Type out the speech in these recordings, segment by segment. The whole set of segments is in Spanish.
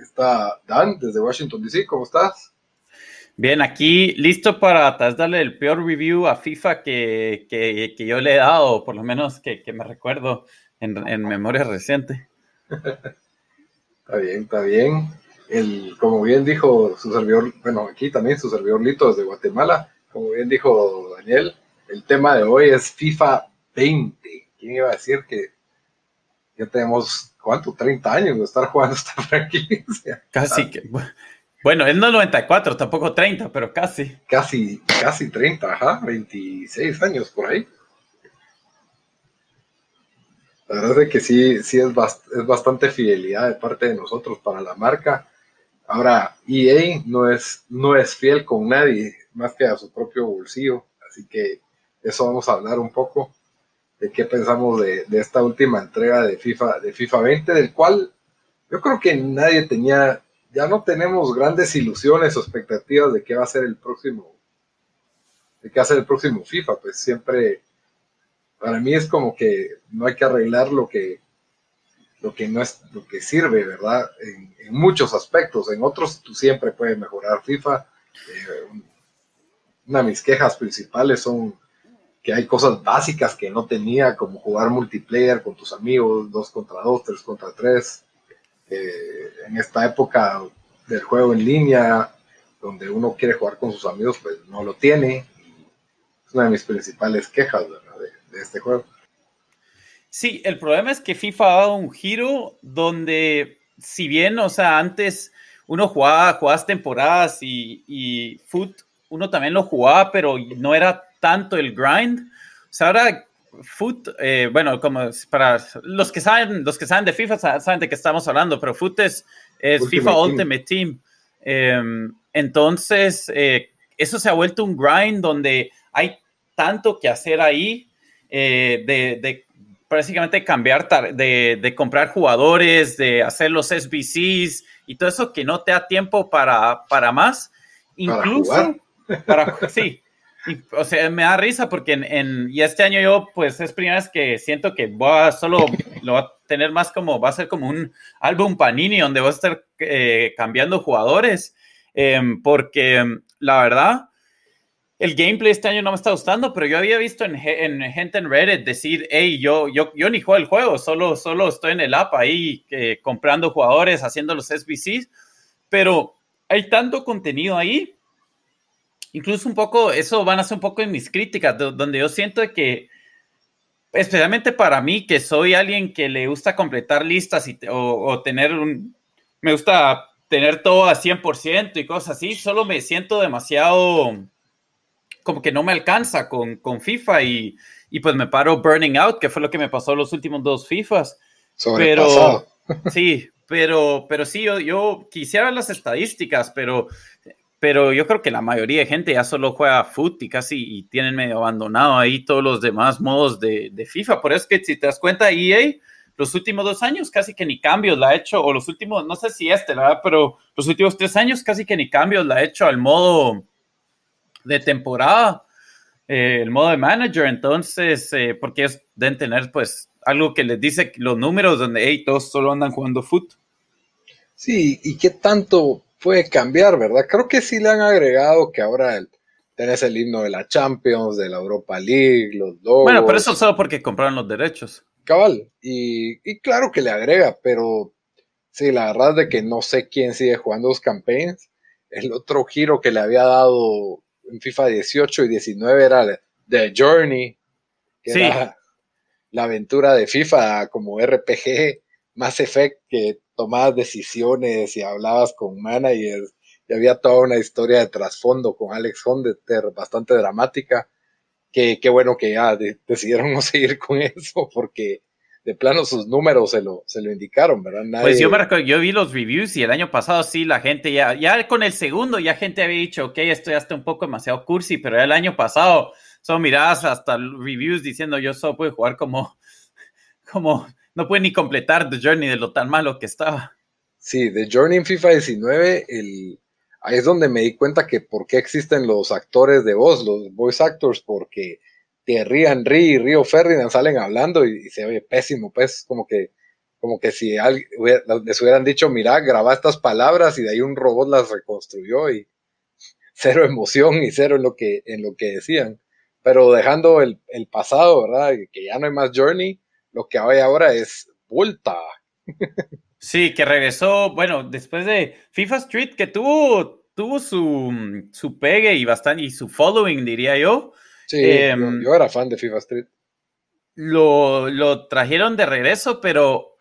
Está Dan desde Washington DC. ¿Cómo estás? Bien, aquí listo para darle el peor review a FIFA que, que, yo le he dado, por lo menos que, que me recuerdo en, en, memoria reciente. está bien, está bien. El, como bien dijo su servidor, bueno, aquí también su servidor Lito desde Guatemala, como bien dijo Daniel, el tema de hoy es FIFA 20. ¿Quién iba a decir que ya tenemos, ¿cuánto? 30 años de estar jugando esta franquicia. Casi que, bueno, es no 94, tampoco 30, pero casi. Casi, casi 30, ajá, 26 años por ahí. La verdad es que sí, sí es, es bastante fidelidad de parte de nosotros para la marca. Ahora, EA no es, no es fiel con nadie más que a su propio bolsillo, así que eso vamos a hablar un poco de qué pensamos de, esta última entrega de FIFA, de FIFA 20, del cual yo creo que nadie tenía, ya no tenemos grandes ilusiones o expectativas de qué va a ser el próximo, de qué va a ser el próximo FIFA, pues siempre, para mí es como que no hay que arreglar lo que, lo que no es, lo que sirve, ¿verdad? En, muchos aspectos, en otros tú siempre puedes mejorar FIFA. Eh, una de mis quejas principales son que hay cosas básicas que no tenía, como jugar multiplayer con tus amigos, dos contra dos, tres contra tres. en esta época del juego en línea, donde uno quiere jugar con sus amigos, pues no lo tiene. Es una de mis principales quejas de, este juego. Sí, el problema es que FIFA ha dado un giro donde, si bien, o sea, antes uno jugaba, jugabas temporadas y, y foot, uno también lo jugaba, pero no era tanto el grind. O sea, ahora Foot, eh, bueno, como para los que saben, los que saben de FIFA saben de qué estamos hablando, pero Foot es, FIFA Ultimate Team. Em, entonces, eh, eso se ha vuelto un grind donde hay tanto que hacer ahí eh, de, de, básicamente cambiar, de, de, comprar jugadores, de hacer los SBCs y todo eso que no te da tiempo para, para más. Incluso para, para sí, o sea, me da risa porque en, y este año yo, pues es primera vez que siento que voy a solo, lo va a tener más como, va a ser como un álbum Panini donde voy a estar eh, cambiando jugadores, em, porque la verdad, el gameplay este año no me está gustando, pero yo había visto en, gente en Reddit decir, hey, yo, yo, yo ni juego el juego, solo, solo estoy en el app ahí eh, comprando jugadores, haciendo los SBCs, pero hay tanto contenido ahí incluso un poco, eso van a ser un poco en mis críticas, donde yo siento que, especialmente para mí, que soy alguien que le gusta completar listas y, o, tener un, me gusta tener todo a 100% y cosas así, solo me siento demasiado, como que no me alcanza con, con FIFA y, y, pues me paro burning out, que fue lo que me pasó los últimos dos FIFAs. Pero, sí, pero, pero sí, yo, yo quisiera las estadísticas, pero pero yo creo que la mayoría de gente ya solo juega foot y casi y tienen medio abandonado ahí todos los demás modos de, FIFA. Por eso es que si te das cuenta, EA los últimos dos años casi que ni cambios la ha hecho, o los últimos, no sé si este, ¿verdad? Pero los últimos tres años casi que ni cambios la ha hecho al modo de temporada, eh, el modo de manager. Entonces, eh, porque es, deben tener pues algo que les dice los números donde hey, todos solo andan jugando foot. Sí, y qué tanto puede cambiar, ¿verdad? Creo que sí le han agregado que ahora el, tenés el himno de la Champions, de la Europa League, los dos. Bueno, pero eso solo porque compraron los derechos. Cabal, y, y, claro que le agrega, pero sí, la verdad es de que no sé quién sigue jugando los campaigns. El otro giro que le había dado en FIFA 18 y 19 era The Journey, que sí. era la aventura de FIFA como RPG, más Effect, que tomabas decisiones y hablabas con managers y había toda una historia de trasfondo con Alex Hondeter bastante dramática. Que qué bueno que ya decidieron no seguir con eso porque de plano sus números se lo, se lo indicaron, ¿verdad? Pues yo recuerdo, yo vi los reviews y el año pasado sí, la gente ya, ya con el segundo, ya gente había dicho, ok, esto ya está un poco demasiado cursi, pero el año pasado son miradas hasta reviews diciendo yo solo puedo jugar como, como, no puede ni completar The Journey de lo tan malo que estaba. Sí, The Journey en FIFA 19, el, ahí es donde me di cuenta que por qué existen los actores de voz, los voice actors, porque Thierry Henry y Río Ferdinand salen hablando y, se oye pésimo, pues como que como que si alguien, les hubieran dicho, mira, graba estas palabras y de ahí un robot las reconstruyó y cero emoción y cero en lo que, en lo que decían. Pero dejando el, el pasado, ¿verdad? Que ya no hay más Journey, lo que hay ahora es Volta. Sí, que regresó, bueno, después de FIFA Street, que tuvo, tuvo su, su pegue y bastante, y su following, diría yo. Sí, em, yo, era fan de FIFA Street. Lo, lo, trajeron de regreso, pero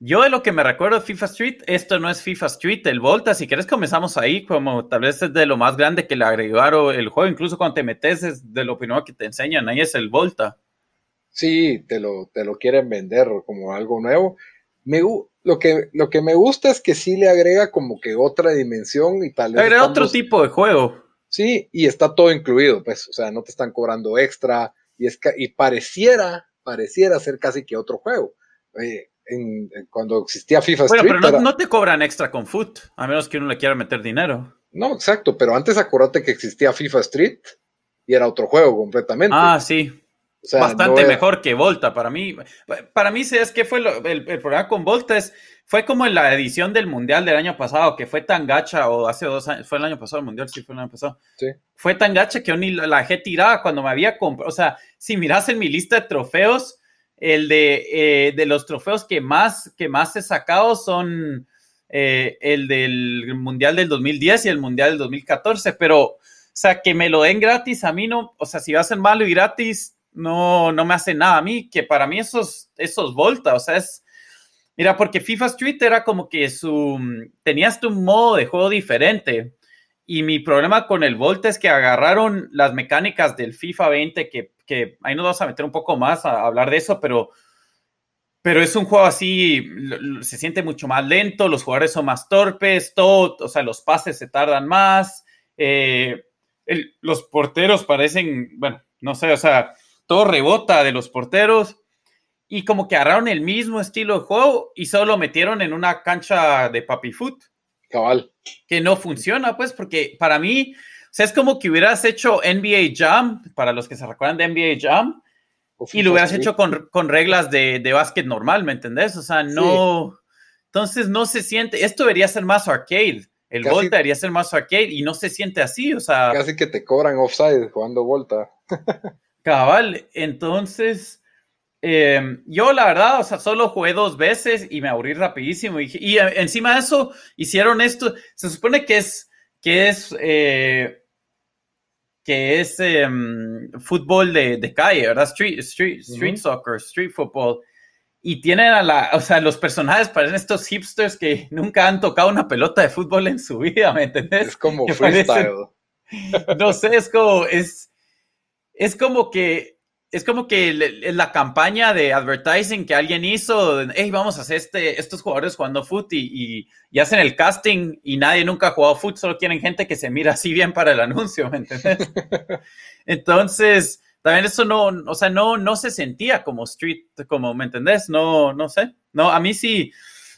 yo de lo que me recuerdo de FIFA Street, esto no es FIFA Street, el Volta, si quieres comenzamos ahí, como tal vez es de lo más grande que le agregaron el juego, incluso cuando te metes es de lo primero que te enseñan, ahí es el Volta. Sí, te lo, te lo quieren vender como algo nuevo. Me, lo, que, lo que me gusta es que sí le agrega como que otra dimensión y tal vez... Agrega otro tipo de juego. Sí, y está todo incluido, pues, o sea, no te están cobrando extra y, es, y pareciera, pareciera ser casi que otro juego. En, cuando existía FIFA bueno, pero no, te cobran extra con Foot, a menos que uno le quiera meter dinero. No, exacto, pero antes acuérdate que existía FIFA Street y era otro juego completamente. Ah, sí. Bastante mejor que Volta. Para mí, para mí, ¿sabes qué fue el, el, problema con Volta? Es, fue como en la edición del Mundial del año pasado, que fue tan gacha, o hace dos años, fue el año pasado el Mundial, sí, fue el año pasado. Sí. Fue tan gacha que yo ni la, dejé tirada cuando me había comprado. O sea, si miras en mi lista de trofeos, el de, eh, de los trofeos que más, que más he sacado son eh, el del Mundial del 2010 y el Mundial del 2014, pero, o sea, que me lo den gratis, a mí no, o sea, si va a ser malo y gratis, no, no me hace nada a mí, que para mí esos, esos volta, o sea, es, mira, porque FIFA Street era como que su, tenías un modo de juego diferente. Y mi problema con el Volta es que agarraron las mecánicas del FIFA 20, que, que ahí nos vamos a meter un poco más a, hablar de eso, pero, pero es un juego así, se siente mucho más lento, los jugadores son más torpes, todo, o sea, los pases se tardan más, eh, los porteros parecen, bueno, no sé, o sea, todo rebota de los porteros y como que agarraron el mismo estilo de juego y solo lo metieron en una cancha de papi foot. Cabal. Que no funciona, pues, porque para mí, o sea, es como que hubieras hecho NBA Jam, para los que se recuerdan de NBA Jam, y lo hubieras hecho con, reglas de, de, básquet normal, ¿me entendés? O sea, no. Entonces no se siente. Esto debería ser más arcade. El Volta debería ser más arcade y no se siente así, o sea. Casi que te cobran offside jugando Volta. Cabal, entonces, em, yo la verdad, o sea, solo jugué dos veces y me aburrí rapidísimo. Y, encima de eso, hicieron esto, se supone que es, que es, eh, que es em, fútbol de, calle, ¿verdad? Street, street, street soccer, street football. Y tienen a la, o sea, los personajes parecen estos hipsters que nunca han tocado una pelota de fútbol en su vida, ¿me entendés? Es como freestyle. no sé, es como, es, es como que es como que la campaña de advertising que alguien hizo, hey, vamos a hacer este, estos jugadores jugando foot y, y, hacen el casting y nadie nunca ha jugado foot, solo quieren gente que se mira así bien para el anuncio, ¿me entiendes? Entonces, también eso no, o sea, no, no se sentía como street, como, ¿me entendés? No, no sé. No, a mí sí,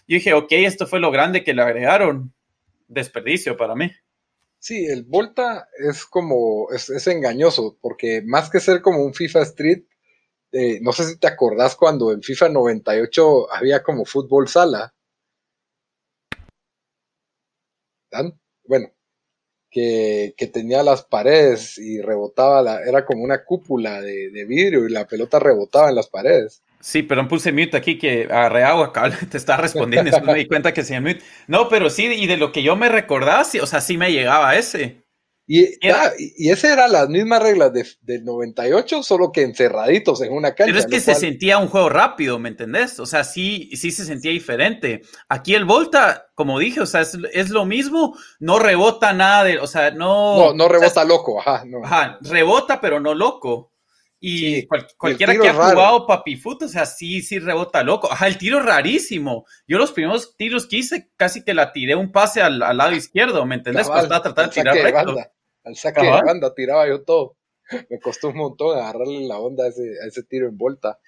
yo dije, ok, esto fue lo grande que le agregaron. Desperdicio para mí. Sí, el Volta es como, es, engañoso, porque más que ser como un FIFA Street, eh, no sé si te acordás cuando en FIFA 98 había como fútbol sala. ¿Dan? Bueno, que, tenía las paredes y rebotaba, la, era como una cúpula de, de vidrio y la pelota rebotaba en las paredes. Sí, pero puse mute aquí que agarré agua, te está respondiendo, después me di cuenta que se mute. No, pero sí, y de lo que yo me recordaba, sí, o sea, sí me llegaba ese. Y, ah, y esa era las mismas reglas de, del 98, solo que encerraditos en una cancha. Pero es que se sentía un juego rápido, ¿me entendés? O sea, sí, sí se sentía diferente. Aquí el Volta, como dije, o sea, es, lo mismo, no rebota nada de, o sea, no... No, no rebota loco, ajá, no. Ajá, rebota, pero no loco. Y cualquiera que ha jugado Papi Foot, o sea, sí, sí rebota loco. Ajá, el tiro rarísimo. Yo los primeros tiros que hice, casi que la tiré un pase al, lado izquierdo, ¿me entendés? Pues estaba tratando de tirar recto. al saque de banda tiraba yo todo. Me costó un montón agarrarle la onda a ese, a ese tiro en Volta.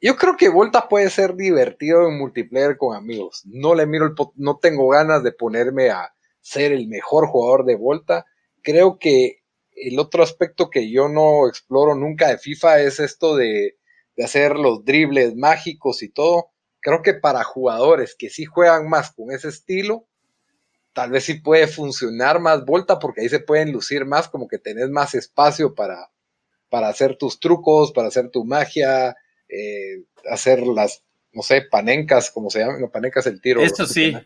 Yo creo que Volta puede ser divertido en multiplayer con amigos. No le miro el no tengo ganas de ponerme a ser el mejor jugador de Volta. Creo que el otro aspecto que yo no exploro nunca de FIFA es esto de, hacer los dribles mágicos y todo. Creo que para jugadores que sí juegan más con ese estilo, tal vez sí puede funcionar más Volta porque ahí se pueden lucir más, como que tenés más espacio para, para hacer tus trucos, para hacer tu magia, eh, hacer las, no sé, panencas, como se llaman, no, panencas el tiro. Eso sí.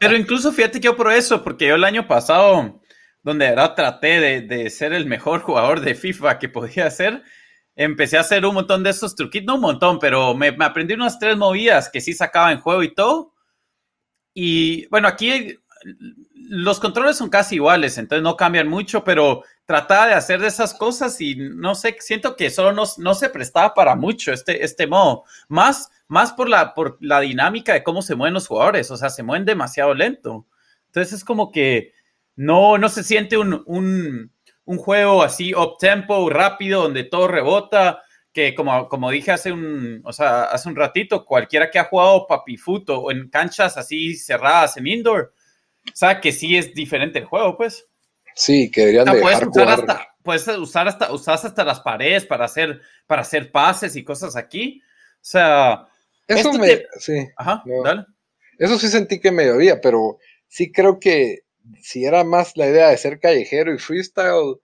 Pero incluso fíjate que yo por eso, porque yo el año pasado donde ahora traté de, ser el mejor jugador de FIFA que podía ser, empecé a hacer un montón de esos truquitos, no un montón, pero me, aprendí unas tres movidas que sí sacaba en juego y todo. Y bueno, aquí los controles son casi iguales, entonces no cambian mucho, pero trataba de hacer de esas cosas y no sé, siento que solo no, no se prestaba para mucho este, este modo. Más, más por, la, por la dinámica de cómo se mueven los jugadores, o sea, se mueven demasiado lento. Entonces es como que no, no se siente un, un, un juego así up tempo, rápido, donde todo rebota, que como, como dije hace un, o sea, hace un ratito, cualquiera que ha jugado papifuto o en canchas así cerradas en indoor, sabe que sí es diferente el juego, pues. Sí, que deberían de puedes usar hasta, puedes usar hasta, usas hasta las paredes para hacer, para hacer pases y cosas aquí. O sea, eso me, sí, Ajá, dale. Eso sí sentí que me llovía, pero sí creo que si era más la idea de ser callejero y freestyle,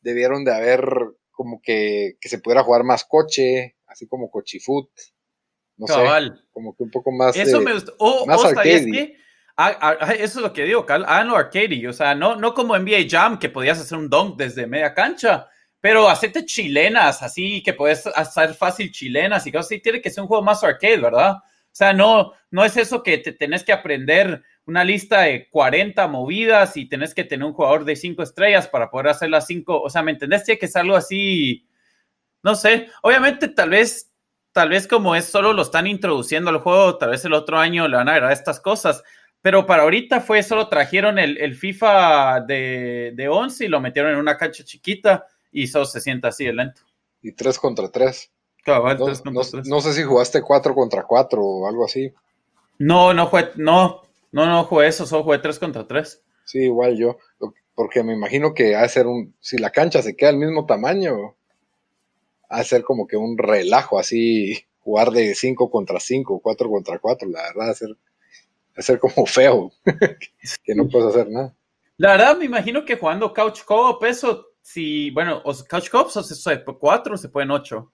debieron de haber como que, que se pudiera jugar más coche, así como cochifoot. No sé, como que un poco más. Eso me gustó. O, más arcade. Ah, ah, eso es lo que digo, Cal, háganlo arcade, o sea, no, no como NBA Jam que podías hacer un dunk desde media cancha, pero hacerte chilenas, así que puedes hacer fácil chilenas y cosas así, tiene que ser un juego más arcade, ¿verdad? O sea, no, no es eso que te tenés que aprender una lista de 40 movidas y tenés que tener un jugador de 5 estrellas para poder hacer las 5. O sea, ¿me entendés? Tiene que ser algo así, no sé. Obviamente, tal vez, tal vez como es solo lo están introduciendo al juego, tal vez el otro año le van a agregar estas cosas. Pero para ahorita fue solo trajeron el, FIFA de, de 11 y lo metieron en una cancha chiquita y solo se sienta así de lento. Y 3 contra 3. no, sé si jugaste 4 contra 4 o algo así. No, no fue, no, no, no jugué eso, solo jugué 3 contra 3. Sí, igual yo. Porque me imagino que ha de ser un. Si la cancha se queda al mismo tamaño, ha de ser como que un relajo así, jugar de 5 contra 5, 4 contra 4. La verdad, ha ser, a ser como feo, que no puedes hacer nada. La verdad, me imagino que jugando Couch Co-op, eso, si, bueno, o Couch Co-op, se puede 4 o se pueden 8.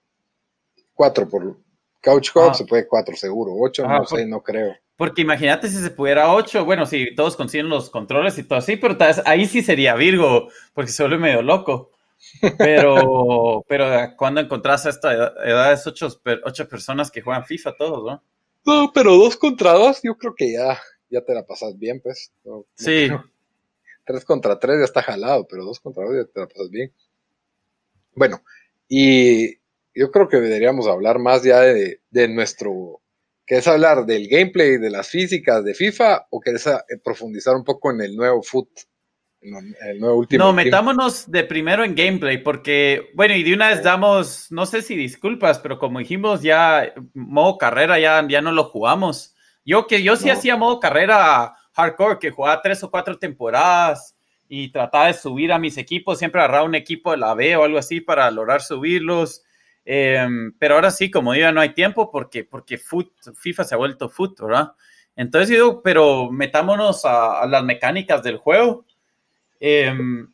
4 por. Couch Co-op se puede 4 seguro, 8 no sé, no creo. Porque imagínate si se pudiera 8, bueno, si todos consiguen los controles y todo así, pero ahí sí sería Virgo, porque se vuelve medio loco. Pero, pero cuando encontrás a esta edad, es ocho, ocho, personas que juegan FIFA todos, ¿no? No, pero dos contra dos, yo creo que ya, ya te la pasas bien, pues. sí. tres contra tres ya está jalado, pero dos contra dos ya te la pasas bien. Bueno, y yo creo que deberíamos hablar más ya de, de nuestro ¿Quieres hablar del gameplay, de las físicas de FIFA o quieres eh, profundizar un poco en el nuevo foot? el nuevo último no, metámonos de primero en gameplay, porque, bueno, y de una vez damos, no sé si disculpas, pero como dijimos, ya modo carrera ya, ya no lo jugamos. Yo que yo sí hacía modo carrera hardcore, que jugaba tres o cuatro temporadas y trataba de subir a mis equipos, siempre agarraba un equipo de la B o algo así para lograr subirlos Em, pero ahora sí, como digo, no hay tiempo porque, porque FIFA se ha vuelto foot, ¿verdad? Entonces digo, pero metámonos a, las mecánicas del juego. Em,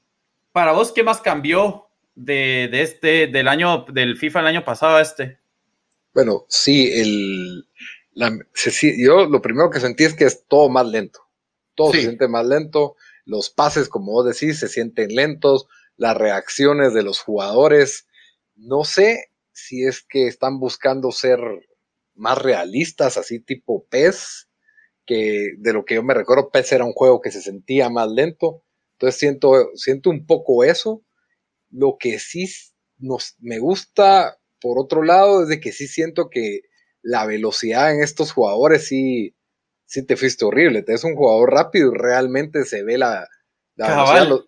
para vos, ¿qué más cambió de, este, del año, del FIFA el año pasado a este? Bueno, sí, el, yo lo primero que sentí es que es todo más lento. Todo se siente más lento. Los pases, como vos decís, se sienten lentos. Las reacciones de los jugadores. No sé, si es que están buscando ser más realistas, así tipo PES, que de lo que yo me recuerdo, PES era un juego que se sentía más lento. Entonces siento, siento un poco eso. Lo que sí nos, me gusta, por otro lado, es de que sí siento que la velocidad en estos jugadores sí, sí te fuiste horrible. Te es un jugador rápido y realmente se ve la,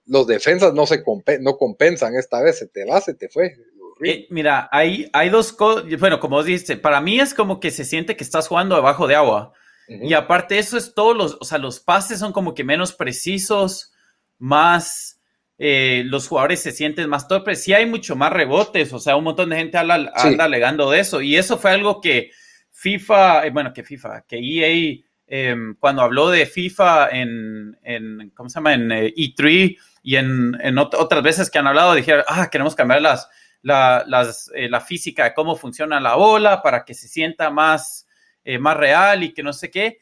los, defensas no se no compensan esta vez, se te va, se te fue. Eh, mira, hay, hay dos cosas, bueno, como dices, para mí es como que se siente que estás jugando debajo de agua. Y aparte eso es todos los, o sea, los pases son como que menos precisos, más, eh, los jugadores se sienten más torpes, sí hay mucho más rebotes, o sea, un montón de gente anda, alegando de eso. Y eso fue algo que FIFA, eh, bueno, que FIFA, que EA Em, cuando habló de FIFA en, en ¿cómo se llama? En E3 eh, e y en, otras veces que han hablado, dijeron, ah, queremos cambiar las, la, las, eh, la física de cómo funciona la bola para que se sienta más, eh, más real y que no sé qué.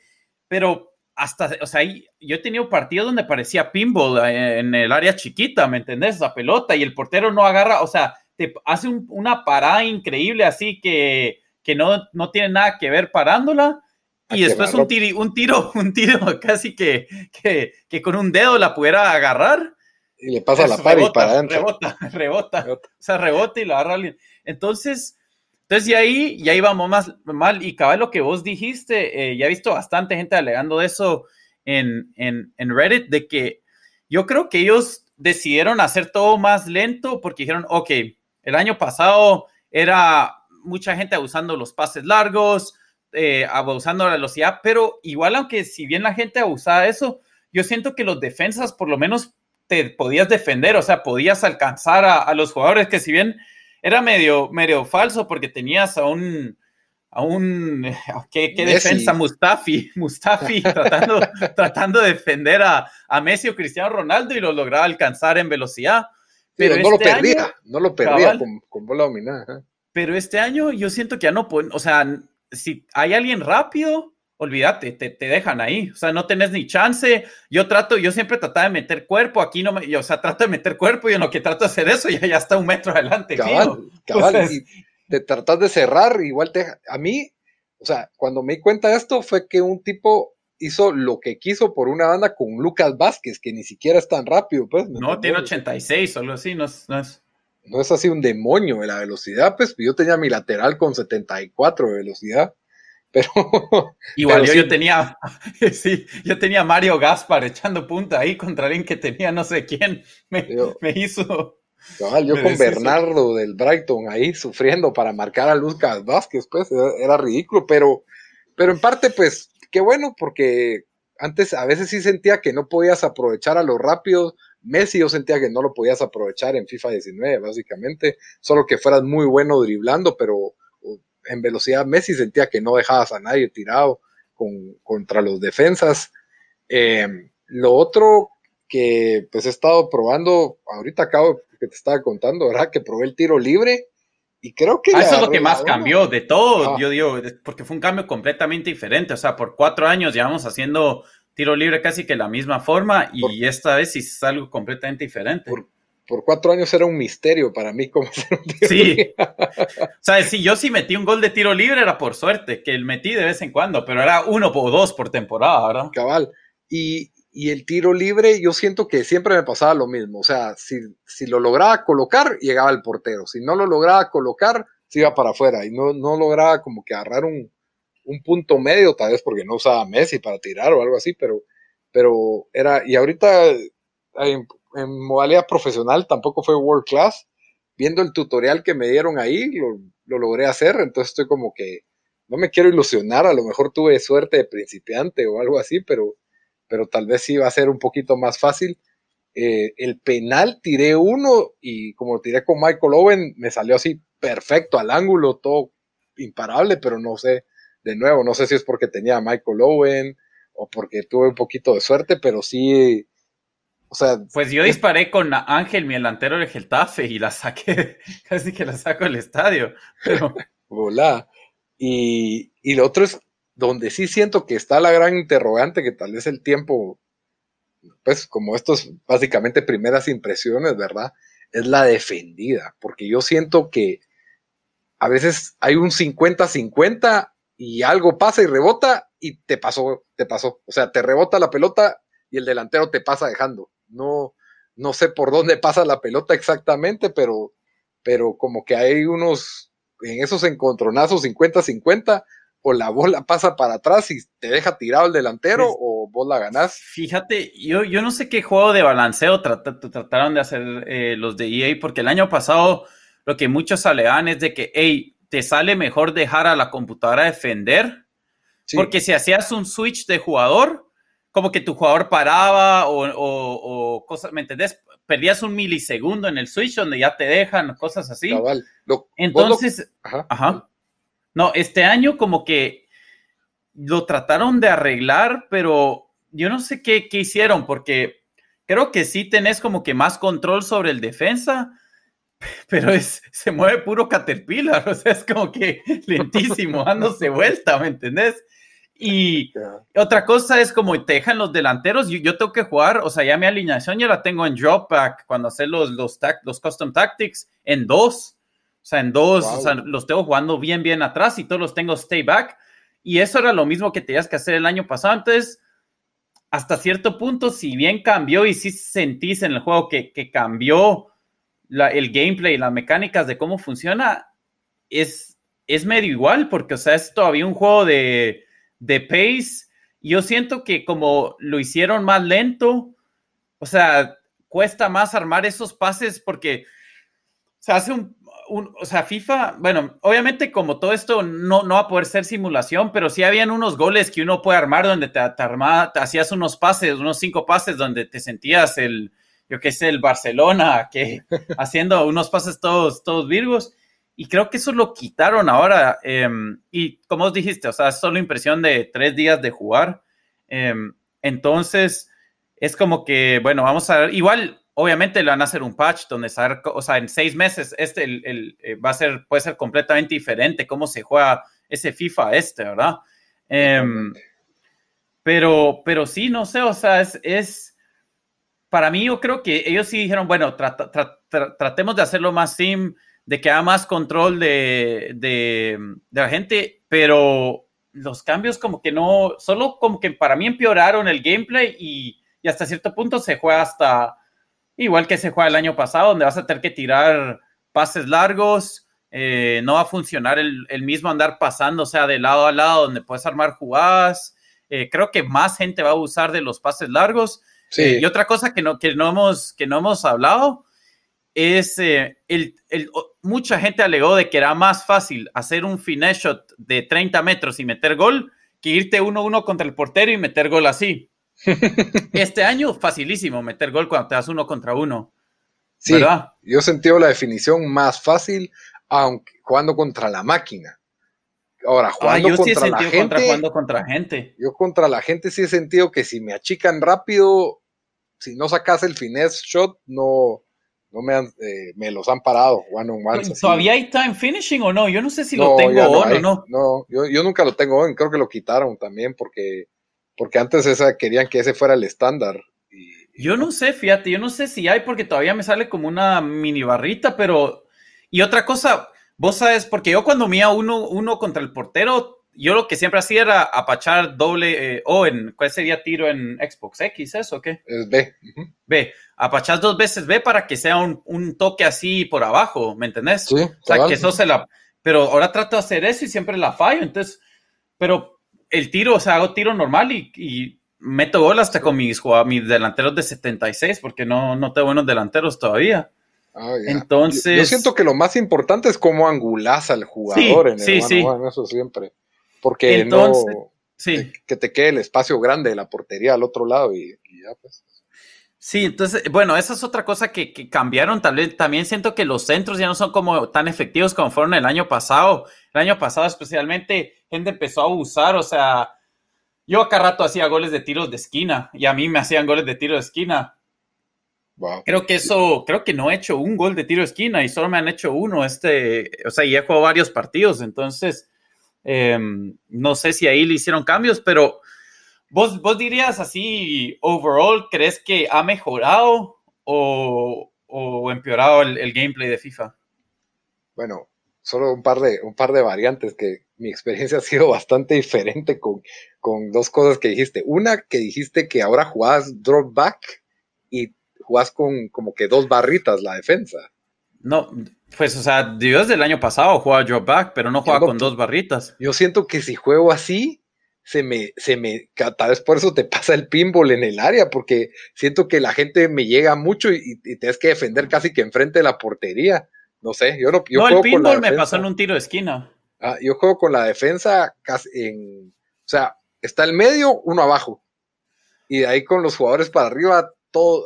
Pero hasta, o sea, yo he tenido partidos donde parecía pinball en el área chiquita, ¿me entendés? La pelota y el portero no agarra, o sea, te hace una parada increíble así que, que no, no tiene nada que ver parándola y después un tiro, un tiro, un tiro casi que, que, con un dedo la pudiera agarrar. Y le pasa la par y para adentro. Rebota, rebota, O sea, rebota y la agarra alguien. Entonces, entonces y ahí ya íbamos más mal. Y cabal lo que vos dijiste, eh, ya he visto bastante gente alegando de eso en, en, en Reddit, de que yo creo que ellos decidieron hacer todo más lento porque dijeron, ok, el año pasado era mucha gente abusando los pases largos, eh, abusando la velocidad, pero igual aunque si bien la gente abusaba eso, yo siento que los defensas por lo menos te podías defender, o sea, podías alcanzar a, los jugadores que si bien era medio, medio falso porque tenías a un, a un, ¿qué, defensa? Mustafi, Mustafi tratando, tratando de defender a, a, Messi o Cristiano Ronaldo y lo lograba alcanzar en velocidad. Pero, no, lo este perdía, no lo perdía, con, bola dominada. Pero este año yo siento que ya no pueden, o sea, si hay alguien rápido, olvídate, te, te, dejan ahí. O sea, no tenés ni chance. Yo trato, yo siempre trataba de meter cuerpo, aquí no me, o sea, trato de meter cuerpo y en lo que trato de hacer eso ya, ya está un metro adelante. Cabal, cabal. y te tratas de cerrar, igual te, a mí, o sea, cuando me di cuenta de esto fue que un tipo hizo lo que quiso por una banda con Lucas Vázquez, que ni siquiera es tan rápido, pues. No, tiene 86 o algo así, no es, no es no es así un demonio de la velocidad, pues yo tenía mi lateral con 74 de velocidad, pero... Igual yo, tenía, sí, yo tenía Mario Gaspar echando punta ahí contra alguien que tenía no sé quién, me, hizo... yo con Bernardo del Brighton ahí sufriendo para marcar a Lucas Vázquez, pues era ridículo, pero, pero en parte pues qué bueno porque antes a veces sí sentía que no podías aprovechar a los rápidos Messi yo sentía que no lo podías aprovechar en FIFA 19, básicamente, solo que fueras muy bueno driblando, pero en velocidad Messi sentía que no dejabas a nadie tirado contra los defensas. Em, lo otro que pues he estado probando, ahorita acabo que te estaba contando, ¿verdad? Que probé el tiro libre y creo que... Ah, eso es lo que más cambió de todo, yo digo, porque fue un cambio completamente diferente, o sea, por cuatro años llevamos haciendo tiro libre casi que la misma forma y esta vez sí es algo completamente diferente. Por, cuatro años era un misterio para mí cómo hacer un tiro Sí. o sea, si yo sí metí un gol de tiro libre era por suerte, que el metí de vez en cuando, pero era uno o dos por temporada, ¿verdad? Cabal. Y, el tiro libre, yo siento que siempre me pasaba lo mismo. O sea, si, si lo lograba colocar, llegaba el portero. Si no lo lograba colocar, se iba para afuera. Y no, no lograba como que agarrar un, un punto medio, tal vez porque no usaba Messi para tirar o algo así, pero, pero era, y ahorita en, modalidad profesional tampoco fue world class. Viendo el tutorial que me dieron ahí, lo, lo logré hacer, entonces estoy como que no me quiero ilusionar, a lo mejor tuve suerte de principiante o algo así, pero, pero tal vez sí va a ser un poquito más fácil. Eh, el penal tiré uno y como tiré con Michael Owen, me salió así perfecto al ángulo, todo imparable, pero no sé, de nuevo, no sé si es porque tenía a Michael Owen o porque tuve un poquito de suerte, pero sí, o sea... Pues yo disparé con Ángel, mi delantero del Getafe, y la saqué, casi que la saco del estadio. Pero... Volá. Y, y lo otro es donde sí siento que está la gran interrogante, que tal vez el tiempo, pues como estos básicamente primeras impresiones, ¿verdad? Es la defendida, porque yo siento que a veces hay un 50-50 y algo pasa y rebota y te pasó, te pasó. O sea, te rebota la pelota y el delantero te pasa dejando. No, no sé por dónde pasa la pelota exactamente, pero, pero como que hay unos, en esos encontronazos 50-50, o la bola pasa para atrás y te deja tirado el delantero pues, o vos la ganás. Fíjate, yo, yo no sé qué juego de balanceo trataron de hacer eh, los de EA, porque el año pasado lo que muchos alegan es de que, hey, te sale mejor dejar a la computadora defender, porque si hacías un switch de jugador, como que tu jugador paraba o, o, cosas, ¿me entendés? Perdías un milisegundo en el switch donde ya te dejan, cosas así. Entonces, ajá. No, este año como que lo trataron de arreglar, pero yo no sé qué, qué hicieron, porque creo que sí tenés como que más control sobre el defensa, pero es, se mueve puro caterpillar, o sea, es como que lentísimo, dándose vuelta, ¿me entendés? Y otra cosa es como te dejan los delanteros, yo, tengo que jugar, o sea, ya mi alineación ya la tengo en drop back cuando hacer los, los, los custom tactics en dos. O sea, en dos, o sea, los tengo jugando bien, bien atrás y todos los tengo stay back. Y eso era lo mismo que tenías que hacer el año pasado. Entonces, hasta cierto punto, si bien cambió y si sentís en el juego que, que cambió el gameplay, las mecánicas de cómo funciona, es, es medio igual, porque, o sea, es todavía un juego de, de pace. Yo siento que como lo hicieron más lento, o sea, cuesta más armar esos pases porque se hace un, o sea, FIFA, bueno, obviamente como todo esto no, no va a poder ser simulación, pero sí habían unos goles que uno puede armar donde te, te, hacías unos pases, unos cinco pases donde te sentías el, yo qué sé, el Barcelona, que haciendo unos pases todos, todos virgos. Y creo que eso lo quitaron ahora. Em, y como os dijiste, o sea, es solo impresión de tres días de jugar. Em, entonces, es como que, bueno, vamos a ver, igual Obviamente le van a hacer un patch donde saber, o sea, en seis meses este el, eh, va a ser, puede ser completamente diferente cómo se juega ese FIFA este, ¿verdad? Em, pero, pero sí, no sé, o sea, es, es, para mí yo creo que ellos sí dijeron, bueno, tratemos de hacerlo más sim, de que haya más control de, de, de la gente, pero los cambios como que no, solo como que para mí empeoraron el gameplay y, y hasta cierto punto se juega hasta Igual que se juega el año pasado, donde vas a tener que tirar pases largos, eh, no va a funcionar el, mismo andar pasando, o sea, de lado a lado, donde puedes armar jugadas. Eh, creo que más gente va a usar de los pases largos. Eh, y otra cosa que no, que no, hemos, que no hemos hablado es el, mucha gente alegó de que era más fácil hacer un finish shot de 30 metros y meter gol que irte 1-1 contra el portero y meter gol así. este año, facilísimo meter gol cuando te das uno contra uno. Sí, ¿verdad? yo sentí la definición más fácil aunque jugando contra la máquina. Ahora, ah, jugando contra la gente. Contra, jugando contra gente. Yo contra la gente sí he sentido que si me achican rápido, si no sacas el finesse shot, no, no me, eh, me los han parado one on one. ¿Todavía hay time finishing o no? Yo no sé si lo tengo on o no. No, yo, yo, nunca lo tengo on, creo que lo quitaron también porque porque antes esa querían que ese fuera el estándar. yo no sé, fíjate, yo no sé si hay, porque todavía me sale como una mini barrita, pero. Y otra cosa, vos sabes, porque yo cuando mía uno, uno contra el portero, yo lo que siempre hacía era apachar doble, eh, o en, ¿cuál sería tiro en Xbox X? ¿Eso o qué? Es B. B. Apachar dos veces B para que sea un, un, toque así por abajo, ¿me entendés? Sí, o sea, que eso se la. Pero ahora trato de hacer eso y siempre la fallo, entonces. Pero el tiro, o sea, hago tiro normal y, meto gol hasta con mis, mis delanteros de 76, porque no, no tengo buenos delanteros todavía. Ah, Entonces. Yo, siento que lo más importante es cómo angulás al jugador en el sí, sí. eso siempre. Porque no. Sí. Que te quede el espacio grande de la portería al otro lado y, ya pues. Sí, entonces, bueno, esa es otra cosa que, cambiaron. También, también siento que los centros ya no son como tan efectivos como fueron el año pasado. El año pasado, especialmente, gente empezó a usar, o sea, yo acá rato hacía goles de tiros de esquina y a mí me hacían goles de tiro de esquina. Creo que eso, creo que no he hecho un gol de tiro de esquina y solo me han hecho uno. Este, o sea, y he jugado varios partidos, entonces em, no sé si ahí le hicieron cambios, pero vos, vos dirías así, overall, ¿crees que ha mejorado o, empeorado el gameplay de FIFA? Bueno, solo un par de, un par de variantes que mi experiencia ha sido bastante diferente con, con dos cosas que dijiste. Una, que dijiste que ahora jugabas drop back y jugás con como que dos barritas la defensa. No, pues, o sea, Dios del año pasado juega drop back, pero no juega con dos barritas. Yo siento que si juego así, se me, se me, tal vez por eso te pasa el pinball en el área, porque siento que la gente me llega mucho y, y tienes que defender casi que enfrente de la portería. No sé, yo no. Yo no, el pinball me pasó en un tiro de esquina. Ah, yo juego con la defensa casi en. O sea, está el medio, uno abajo. Y de ahí con los jugadores para arriba, todo.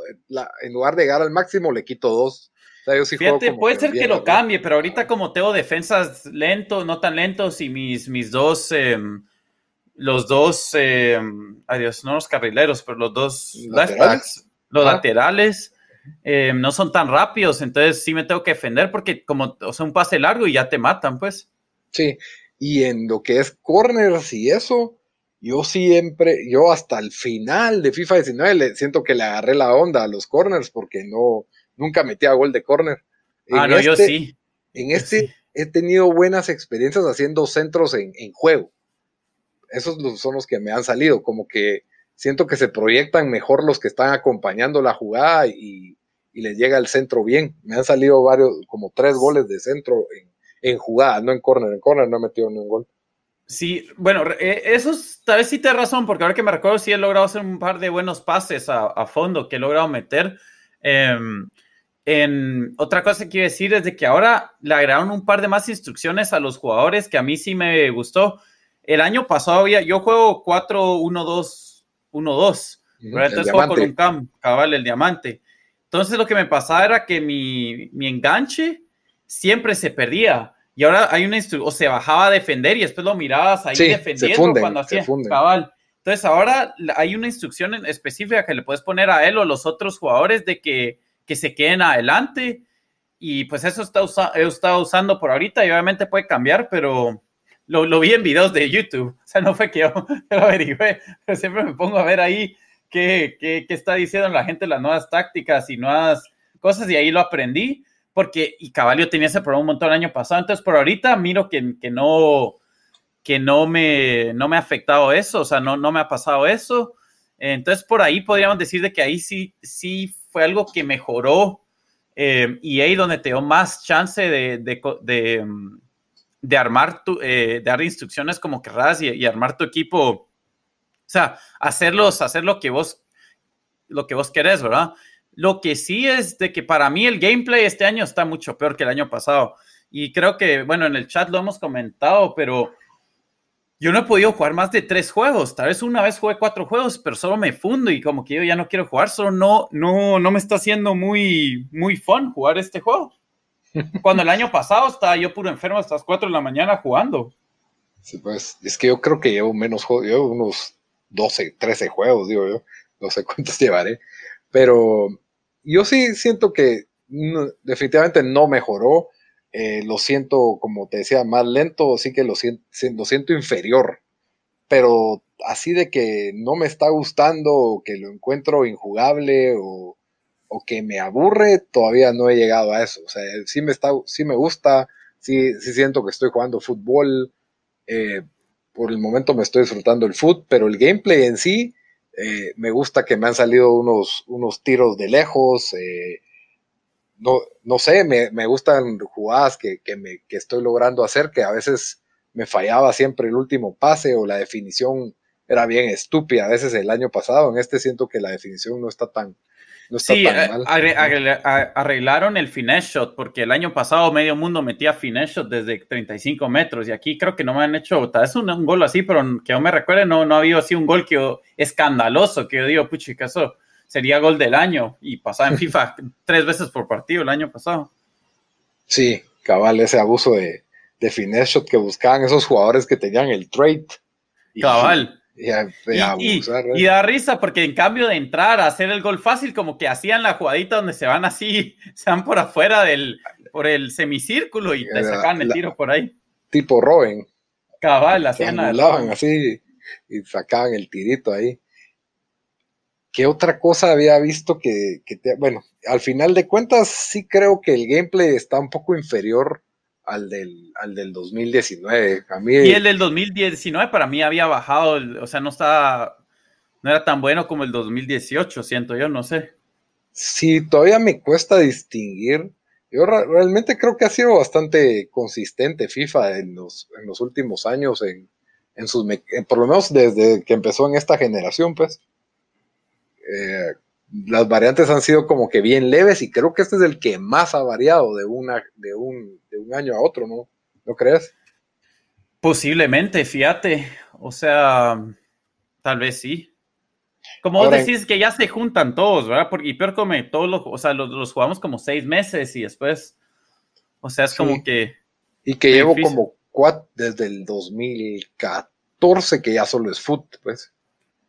en lugar de llegar al máximo, le quito dos. Fíjate, puede ser que lo cambie, pero ahorita como tengo defensas lentos, no tan lentos, y mis, mis dos, em, los dos, em, adiós, no los carrileros, pero los dos left backs, los laterales, em, no son tan rápidos, entonces sí me tengo que defender porque como, o sea, un pase largo y ya te matan, pues. Sí, y en lo que es corners y eso, yo siempre, yo hasta el final de FIFA 19 siento que le agarré la onda a los corners porque no, nunca metía gol de corner. ah, no, yo este, sí. En este he tenido buenas experiencias haciendo centros en, juego. Esos son los que me han salido, como que siento que se proyectan mejor los que están acompañando la jugada y, les llega el centro bien. Me han salido varios, como tres goles de centro en, jugada, no en corner. En corner no he metido ningún gol. Sí, bueno, eh, eso tal vez sí te razón, porque ahora que me recuerdo sí he logrado hacer un par de buenos pases a, fondo que he logrado meter. Em, en, otra cosa que quiero decir es de que ahora le agregaron un par de más instrucciones a los jugadores que a mí sí me gustó. El año pasado había, yo juego 4-1-2-1-2, entonces juego con un cam, cabal, el diamante. Entonces lo que me pasaba era que mi, mi enganche siempre se perdía. Y ahora hay una instrucción, o se bajaba a defender y después lo mirabas ahí defendiendo cuando hacía cabal. Entonces ahora hay una instrucción específica que le puedes poner a él o a los otros jugadores de que que se queden adelante. Y pues eso está he estado usando por ahorita y obviamente puede cambiar, pero lo, vi en videos de YouTube. O sea, no fue que yo, lo averigüé, pero siempre me pongo a ver ahí qué, qué, qué, está diciendo la gente, las nuevas tácticas y nuevas cosas y ahí lo aprendí. Porque, y Caballo tenía ese problema un montón el año pasado, entonces por ahorita miro que, que no, que no me, no me ha afectado eso, o sea, no, no me ha pasado eso. Entonces, por ahí podríamos decir de que ahí sí, sí fue algo que mejoró eh, y ahí donde te dio más chance de, de, de, armar tu, eh, dar instrucciones como querrás y, armar tu equipo. O sea, hacerlos, hacer lo que vos, lo que vos querés, ¿verdad? Lo que sí es de que para mí el gameplay este año está mucho peor que el año pasado. Y creo que, bueno, en el chat lo hemos comentado, pero yo no he podido jugar más de tres juegos. Tal vez una vez jugué cuatro juegos, pero solo me fundo y como que yo ya no quiero jugar. Solo no, no, no me está haciendo muy, muy fun jugar este juego. Cuando el año pasado estaba yo puro enfermo hasta las cuatro de la mañana jugando. Sí, pues es que yo creo que llevo menos juegos, llevo unos 12, 13 juegos, digo yo. No sé cuántos llevaré. Pero yo sí siento que definitivamente no mejoró eh, lo siento, como te decía, más lento, sí que lo siento, lo siento inferior, pero así de que no me está gustando, o que lo encuentro injugable, o, que me aburre, todavía no he llegado a eso. O sea, sí me, está, sí me gusta, sí, sí siento que estoy jugando fútbol, eh, por el momento me estoy disfrutando el fútbol, pero el gameplay en sí, eh, me gusta que me han salido unos, unos tiros de lejos, no, no sé, me, me gustan jugadas que, que, me, que estoy logrando hacer, que a veces me fallaba siempre el último pase o la definición era bien estúpida. A veces el año pasado, en este siento que la definición no está tan, no está sí, tan mal. arreglaron el finesse shot, porque el año pasado medio mundo metía finesse shot desde 35 metros, y aquí creo que no me han hecho, tal vez un, gol así, pero que yo me recuerde, no, no ha habido así un gol que escandaloso, que yo digo, puchi, ¿qué eso? Sería gol del año y pasaba en FIFA tres veces por partido el año pasado. Sí, cabal, ese abuso de, de finesse shot que buscaban esos jugadores que tenían el trade. Cabal. Y, da risa porque en cambio de entrar a hacer el gol fácil, como que hacían la jugadita donde se van así, se van por afuera del, por el semicírculo y te sacaban el tiro por ahí. Tipo Robin. Cabal, hacían así y sacaban el tirito ahí. ¿Qué otra cosa había visto que, te, bueno, al final de cuentas sí creo que el gameplay está un poco inferior al del, al del 2019. A mí, y el del 2019 para mí había bajado, o sea, no estaba, no era tan bueno como el 2018, siento yo, no sé. Sí, todavía me cuesta distinguir Yo realmente creo que ha sido bastante consistente FIFA en los, en los últimos años, en, en sus, por lo menos desde que empezó en esta generación, pues. Eh, las variantes han sido como que bien leves y creo que este es el que más ha variado de, una, de, un, de un año a otro, ¿no? ¿No crees? Posiblemente, fíjate. O sea, tal vez sí. Como vos decís que ya se juntan todos, ¿verdad? Porque, y peor como todos los, o sea, los, jugamos como seis meses y después, o sea, es como que... Y que llevo como cuatro, desde el 2014 que ya solo es foot, pues.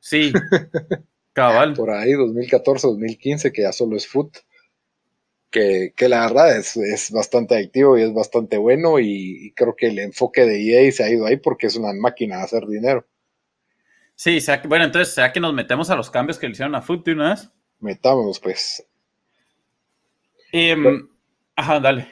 Sí, cabal. Por ahí, 2014, 2015 que ya solo es foot. Que, que la verdad es, es, bastante adictivo y es bastante bueno y, y creo que el enfoque de EA se ha ido ahí porque es una máquina de hacer dinero. Sí, bueno, entonces, ¿será que nos metemos a los cambios que le hicieron a Foot de una vez? Metámonos, pues. Em, ajá, dale.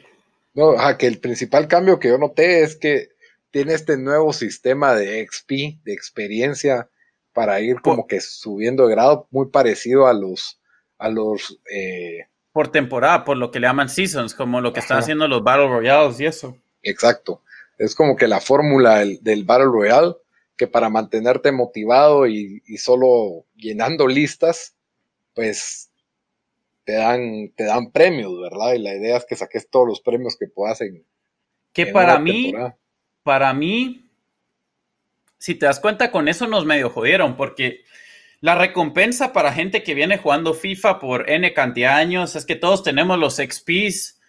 No, ajá, que el principal cambio que yo noté es que tiene este nuevo sistema de XP, de experiencia, para ir como que subiendo de grado, muy parecido a los, a los eh, por temporada, por lo que le llaman seasons, como lo que están haciendo los Battle Royales y eso. Exacto. Es como que la fórmula del, del Battle Royale que para mantenerte motivado y, solo llenando listas, pues te dan, te dan premios, ¿verdad? Y la idea es que saques todos los premios que puedas en. Que para mí, para mí, si te das cuenta, con eso nos medio jodieron, porque la recompensa para gente que viene jugando FIFA por N cantidad de años es que todos tenemos los XPs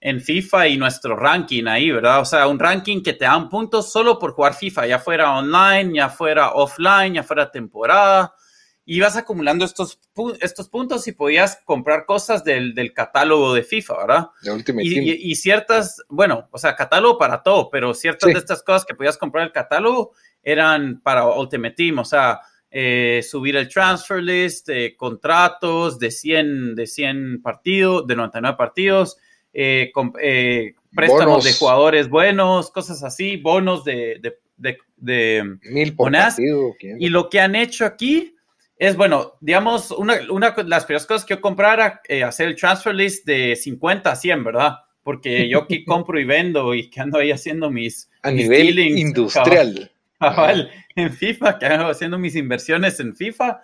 en FIFA y nuestro ranking ahí, ¿verdad? O sea, un ranking que te dan puntos solo por jugar FIFA, ya fuera online, ya fuera offline, ya fuera temporada. Y vas acumulando estos, estos puntos y podías comprar cosas del, catálogo de FIFA, ¿verdad? y, y, ciertas, bueno, o sea, catálogo para todo, pero ciertas de estas cosas que podías comprar el catálogo eran para Ultimate Team, o sea, eh, subir el transfer list, de contratos de 100, de 100 partidos, de 99 partidos, eh, eh, préstamos de jugadores buenos, cosas así, bonos de, de, de, Mil por Y lo que han hecho aquí es, bueno, digamos, una, una de las primeras cosas que yo comprara, eh, hacer el transfer list de 50 a 100, ¿verdad? Porque yo aquí compro y vendo y que ando ahí haciendo mis... A nivel industrial. En FIFA, que haciendo mis inversiones en FIFA,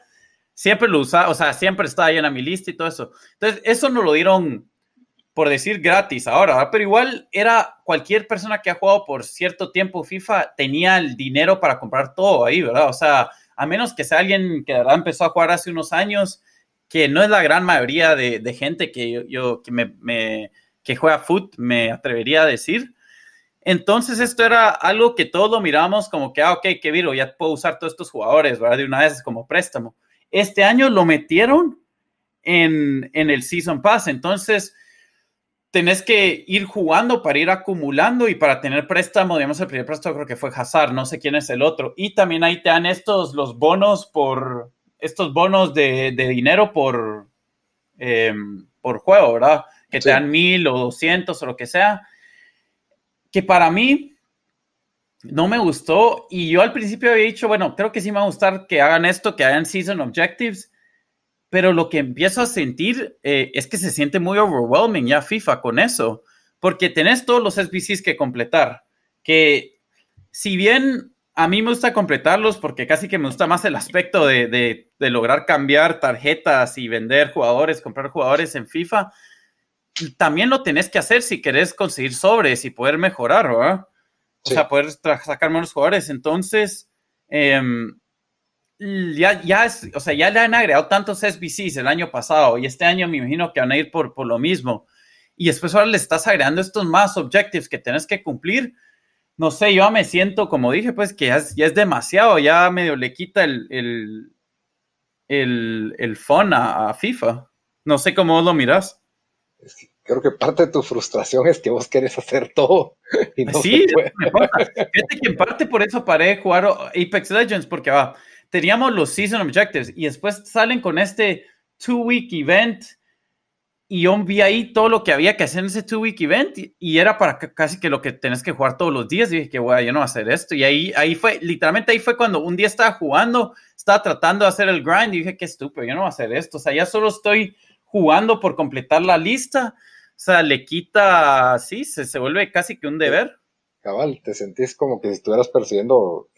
siempre lo usaba, o sea, siempre estaba ahí en mi lista y todo eso. Entonces, eso no lo dieron por decir gratis ahora, pero igual era cualquier persona que ha jugado por cierto tiempo FIFA tenía el dinero para comprar todo ahí, ¿verdad? O sea, a menos que sea alguien que de verdad empezó a jugar hace unos años, que no es la gran mayoría de, gente que yo, que me, que juega foot, me atrevería a decir. Entonces esto era algo que todos lo miramos como que, ah, ok, qué viro, ya puedo usar todos estos jugadores, ¿verdad? De una vez como préstamo. Este año lo metieron en, en el Season Pass, entonces tenés que ir jugando para ir acumulando y para tener préstamo, digamos, el primer préstamo creo que fue Hazard, no sé quién es el otro. Y también ahí te dan estos, los bonos por, estos bonos de, dinero por, em, por juego, ¿verdad? Que te dan mil o doscientos o lo que sea. Que para mí no me gustó y yo al principio había dicho, bueno, creo que sí me va a gustar que hagan esto, que hagan season objectives pero lo que empiezo a sentir eh, es que se siente muy overwhelming ya FIFA con eso, porque tenés todos los SBCs que completar, que si bien a mí me gusta completarlos porque casi que me gusta más el aspecto de, lograr cambiar tarjetas y vender jugadores, comprar jugadores en FIFA, también lo tenés que hacer si querés conseguir sobres y poder mejorar, ¿verdad? O sea, poder sacar menos jugadores. Entonces, em, ya, ya, es, o sea, ya le han agregado tantos SBCs el año pasado y este año me imagino que van a ir por, por lo mismo. Y después ahora le estás agregando estos más objectives que tienes que cumplir. No sé, yo me siento, como dije, pues que ya es, ya es demasiado, ya medio le quita el, el, el, el fun a, FIFA. No sé cómo lo miras. Creo que parte de tu frustración es que vos querés hacer todo. Y no sí, fíjate que en parte por eso paré de jugar Apex Legends, porque teníamos los season objectives y después salen con este two week event y yo vi ahí todo lo que había que hacer en ese two week event y, era para casi que lo que tenés que jugar todos los días. Y dije que bueno, yo no voy a hacer esto y ahí, ahí fue, literalmente ahí fue cuando un día estaba jugando, estaba tratando de hacer el grind y dije qué estúpido, yo no voy a hacer esto, o sea, ya solo estoy jugando por completar la lista sea, le quita, sí, se, se vuelve casi que un deber. Cabal, te sentís como que si estuvieras persiguiendo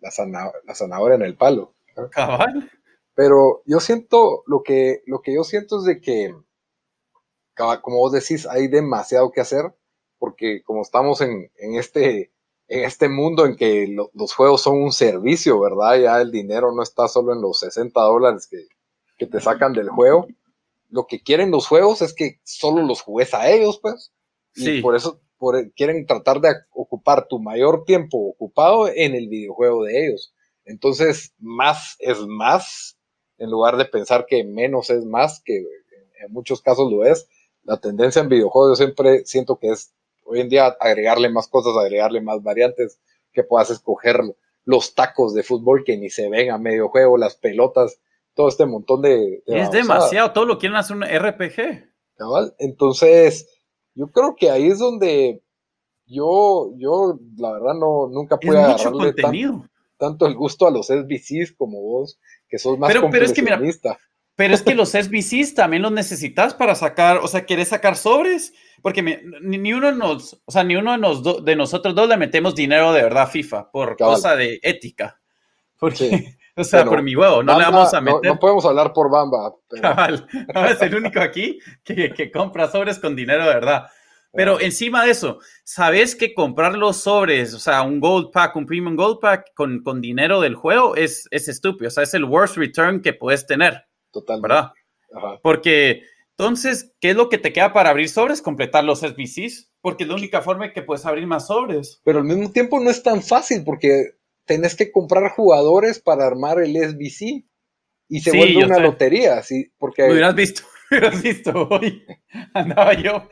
la, zanahoria en el palo. Cabal. Pero yo siento, lo que, lo que yo siento es de que, como vos decís, hay demasiado que hacer, porque como estamos en, en este, en este mundo en que los juegos son un servicio, ¿verdad? Ya el dinero no está solo en los 60 dólares que, que te sacan del juego. Lo que quieren los juegos es que solo los juegues a ellos, pues. Y por eso quieren tratar de ocupar tu mayor tiempo ocupado en el videojuego de ellos. Entonces, más es más, en lugar de pensar que menos es más, que en muchos casos lo es. La tendencia en videojuegos yo siempre siento que es hoy en día agregarle más cosas, agregarle más variantes, que puedas escoger los tacos de fútbol que ni se ven a medio juego, las pelotas, todo este montón de... es demasiado, todo lo quieren hacer un RPG. Entonces, yo creo que ahí es donde yo, yo la verdad no, nunca pude agarrarle tanto el gusto a los SBCs como vos, que sos más pero, pero es que pero es que los SBCs también los necesitas para sacar, o sea, ¿quieres sacar sobres? Porque ni uno nos, o sea, ni uno de, de, nosotros dos le metemos dinero de verdad a FIFA por cosa de ética. Porque, o sea, por mi huevo, no le vamos a meter. No, podemos hablar por Bamba. Cabal, es el único aquí que, que, compra sobres con dinero de verdad. Pero encima de eso, ¿sabes que comprar los sobres, o sea, un Gold Pack, un Premium Gold Pack con, con dinero del juego es, es estúpido? O sea, es el worst return que puedes tener. Totalmente. ¿Verdad? Porque entonces, ¿qué es lo que te queda para abrir sobres? Completar los SBCs, porque es la única forma que puedes abrir más sobres. Pero al mismo tiempo no es tan fácil porque tenés que comprar jugadores para armar el SBC y se vuelve una lotería, ¿sí? Porque... Lo hubieras visto, hubieras visto hoy. Andaba yo,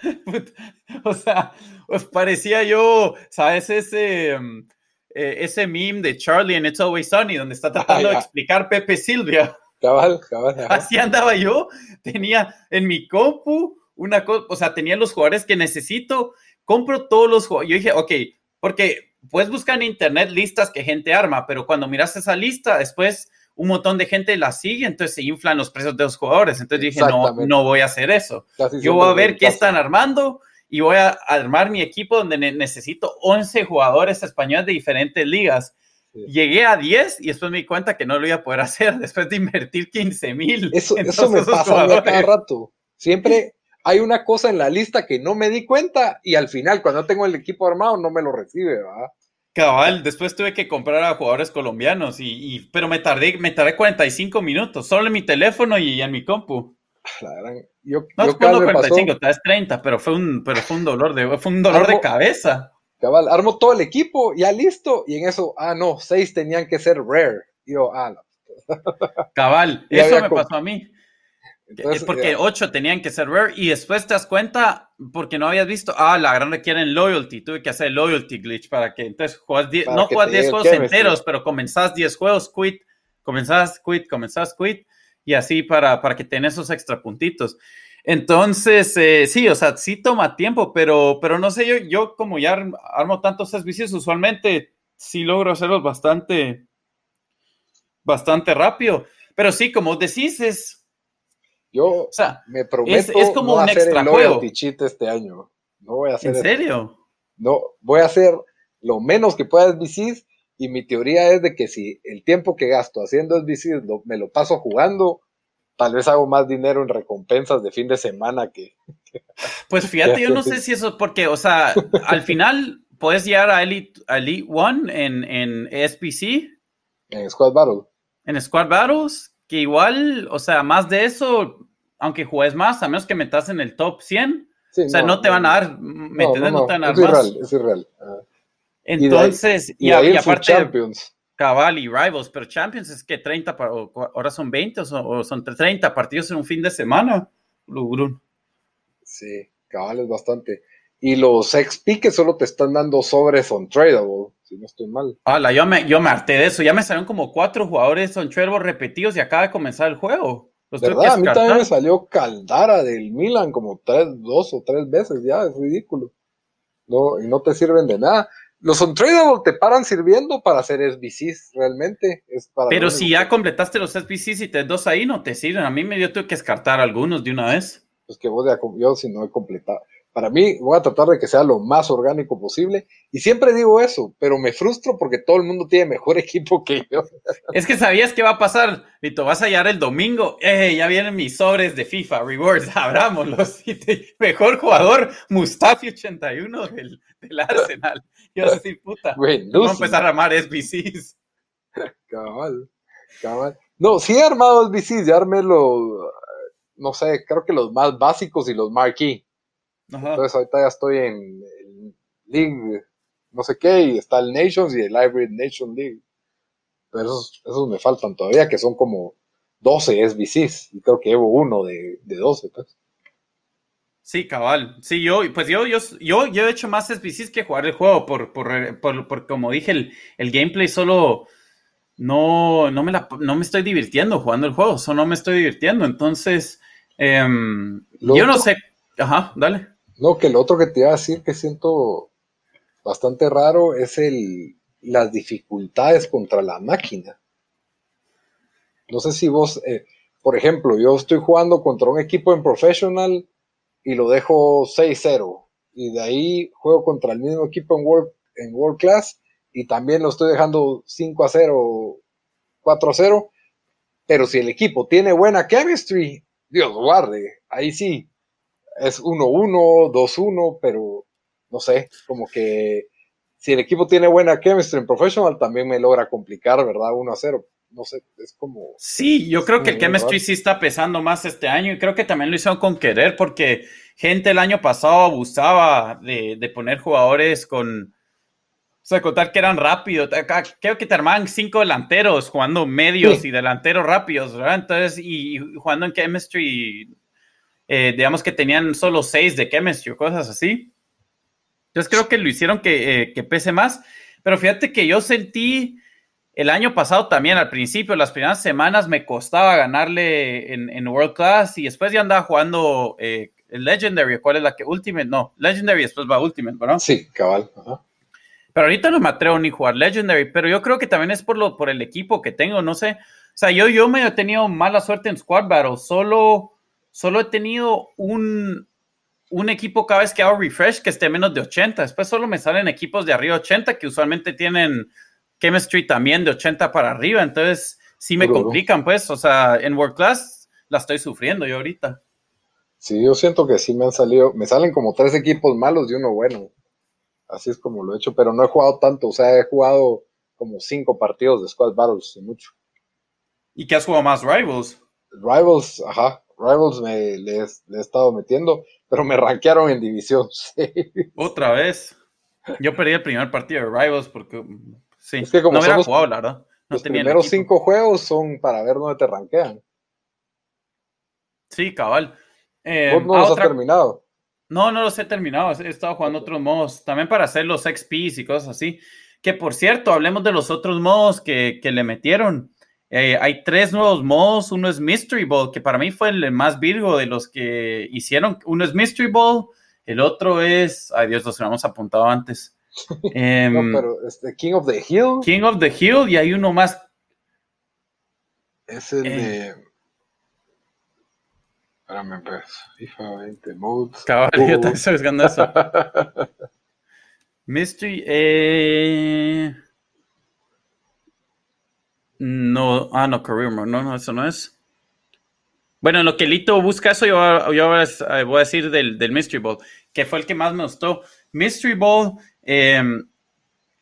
o sea, os parecía yo, ¿sabes? Ese, mm, eh, ese meme de Charlie en It's Always Sunny, donde está tratando de explicar Pepe Silvia. Cabal, cabal. Así andaba yo, tenía en mi compu una cosa, o sea, tenía los jugadores que necesito, compro todos los jugadores. Yo dije, ok, porque puedes buscar en internet listas que gente arma, pero cuando miras esa lista, después un montón de gente la sigue, entonces se inflan los precios de los jugadores. Entonces dije, no, no voy a hacer eso. Yo voy a ver qué están armando y voy a armar mi equipo donde necesito 11 jugadores españoles de diferentes ligas. Llegué a 10 y después me di cuenta que no lo iba a poder hacer después de invertir 15 mil. Eso, eso me pasa a cada rato. Siempre hay una cosa en la lista que no me di cuenta y al final, cuando tengo el equipo armado, no me lo recibe, ¿verdad? Cabal, después tuve que comprar a jugadores colombianos, y, pero me tardé, me tardé 45 minutos, solo en mi teléfono y en mi compu. La yo, no, yo 45, tal vez 30, pero fue un, pero fue un dolor de, fue un dolor de cabeza. Cabal, armo todo el equipo, ya listo, y en eso, ah, no, seis tenían que ser rare. Y yo, ah, no. Cabal, eso me pasó a mí es porque ocho tenían que ser rare y después te das cuenta porque no habías visto, ah, la gran requieren loyalty, tuve que hacer loyalty glitch para que entonces juegas no juegas 10 juegos enteros, pero comenzás 10 juegos, quit, comenzás quit, comenzás quit y así para, para que tengas esos extra puntitos. Entonces, eh, sí, o sea, sí toma tiempo, pero, pero no sé, yo, yo como ya armo tantos servicios, usualmente sí logro hacerlos bastante, bastante rápido. Pero sí, como decís, es, yo me prometo es, como no un hacer el juego. este año. No voy a hacer. ¿En serio? No, voy a hacer lo menos que pueda SBCs y mi teoría es de que si el tiempo que gasto haciendo SBCs me lo paso jugando, tal vez hago más dinero en recompensas de fin de semana que... Pues fíjate, yo no sé si eso es porque, o sea, al final puedes llegar a Elite, One en, en SBC. En Squad Battle. En Squad Battles, que igual, o sea, más de eso, aunque juegues más, a menos que metas en el top 100, o sea, no, te van a dar, ¿me no, entiendes? No, te van a dar es más. Irreal, es irreal. Uh, Entonces, y, ahí, y, aparte, Champions. Cabal y Rivals, pero Champions es que 30, ahora son 20 o son, 30 partidos en un fin de semana, Lugrun. Sí, cabal es bastante. Y los XP que solo te están dando sobres on tradable si no estoy mal. Hola, yo me, yo me harté de eso. Ya me salieron como cuatro jugadores son repetidos y acaba de comenzar el juego. ¿Verdad? A mí también me salió Caldara del Milan como tres, dos o tres veces ya, es ridículo. No, y no te sirven de nada. Los untradable te paran sirviendo para hacer SBCs, realmente. Es para Pero si ya completaste los SBCs y te dos ahí, no te sirven. A mí me dio tuve que descartar algunos de una vez. pues que vos ya, yo si no he completado. Para mí, voy a tratar de que sea lo más orgánico posible. Y siempre digo eso, pero me frustro porque todo el mundo tiene mejor equipo que yo. Es que sabías qué va a pasar, Vito. Vas a hallar el domingo. Eh, ya vienen mis sobres de FIFA, rewards, abrámoslos. Mejor jugador, Mustafi 81 del, del Arsenal. Yo a decir, puta. Vamos a empezar a armar SBCs. Cabal, cabal. No, sí he armado SBCs, ya armé los, no sé, creo que los más básicos y los marquee. Entonces ahorita ya estoy en el League, no sé qué, y está el Nations y el Hybrid Nation League. Pero esos, me faltan todavía, que son como 12 SBCs, y creo que llevo uno de, de 12, pues. Sí, cabal. Sí, yo, pues yo, yo, yo, yo he hecho más SBCs que jugar el juego, por, por, por, como dije, el, el, gameplay solo no, no, me la, no me estoy divirtiendo jugando el juego, solo no me estoy divirtiendo. Entonces, em, yo no sé. Ajá, dale. No, que lo otro que te iba a decir que siento bastante raro es el, las dificultades contra la máquina. No sé si vos, eh, por ejemplo, yo estoy jugando contra un equipo en professional y lo dejo 6-0. Y de ahí juego contra el mismo equipo en World, en World Class y también lo estoy dejando 5 0, 4 0. Pero si el equipo tiene buena chemistry, Dios guarde, ahí sí, es 1-1, 2-1, pero no sé, como que si el equipo tiene buena chemistry en professional también me logra complicar, ¿verdad? 1-0. No sé, es como... Sí, yo creo que el chemistry sí está pesando más este año y creo que también lo hicieron con querer porque gente el año pasado abusaba de, poner jugadores con... O sea, contar que eran rápidos. Creo que te armaban cinco delanteros jugando medios y delanteros rápidos, ¿verdad? Entonces, y jugando en chemistry eh, digamos que tenían solo seis de chemistry o cosas así. Entonces creo que lo hicieron que, eh, pese más. Pero fíjate que yo sentí el año pasado también, al principio, las primeras semanas me costaba ganarle en, World Class y después ya andaba jugando eh, Legendary. ¿Cuál es la que? Ultimate, no. Legendary después va Ultimate, ¿verdad? Sí, cabal. Pero ahorita no me atrevo ni jugar Legendary, pero yo creo que también es por, lo, por el equipo que tengo, no sé. O sea, yo, yo me he tenido mala suerte en Squad Battle, solo solo he tenido un, equipo cada vez que hago refresh que esté menos de 80. Después solo me salen equipos de arriba 80 que usualmente tienen chemistry también de 80 para arriba. Entonces sí me complican, pues. O sea, en World Class la estoy sufriendo yo ahorita. Sí, yo siento que sí me han salido, me salen como tres equipos malos y uno bueno. Así es como lo he hecho, pero no he jugado tanto. O sea, he jugado como cinco partidos de Squad Battles y mucho. ¿Y qué has jugado más? Rivals. Rivals, ajá. Rivals me le, he estado metiendo, pero me rankearon en división. Otra vez. Yo perdí el primer partido de Rivals porque sí, es que como no hubiera jugado, la verdad. los primeros cinco juegos son para ver dónde te rankean. Sí, cabal. Eh, ¿Vos no los has terminado? No, no los he terminado. He estado jugando otros modos. También para hacer los XPs y cosas así. Que por cierto, hablemos de los otros modos que, que le metieron. Eh, hay tres nuevos modos. Uno es Mystery Ball, que para mí fue el más virgo de los que hicieron. Uno es Mystery Ball, el otro es. Ay Dios, los habíamos apuntado antes. Em, no, pero este, King of the Hill. King of the Hill, y hay uno más. Es el eh. de. Espérame, pues. FIFA 20 modes. Caballo, uh. estoy buscando eso. Mystery. Eh. No, ah, no, Career Mode, no, no, eso no es. Bueno, en lo que Lito busca eso, yo, yo eh, voy a decir del, del, Mystery Ball, que fue el que más me gustó. Mystery Ball, em,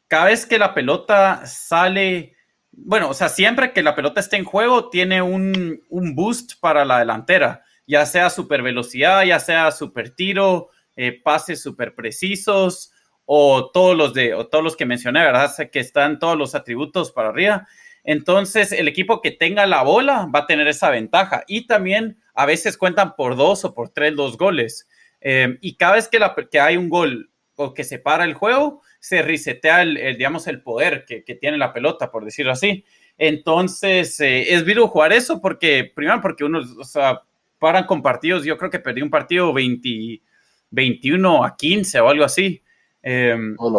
cada vez que la pelota sale, bueno, o sea, siempre que la pelota esté en juego, tiene un, un boost para la delantera, ya sea super velocidad, ya sea super tiro, eh, pases super precisos, o todos los de, o todos los que mencioné, ¿verdad? Que están todos los atributos para arriba. Entonces, el equipo que tenga la bola va a tener esa ventaja. Y también a veces cuentan por dos o por tres los goles. Eh, y cada vez que, que, hay un gol o que se para el juego, se resetea el, digamos, el poder que, tiene la pelota, por decirlo así. Entonces, eh, es vivo jugar eso porque, primero, porque uno, o sea, paran con partidos. Yo creo que perdí un partido 21 a 15 o algo así. Eh,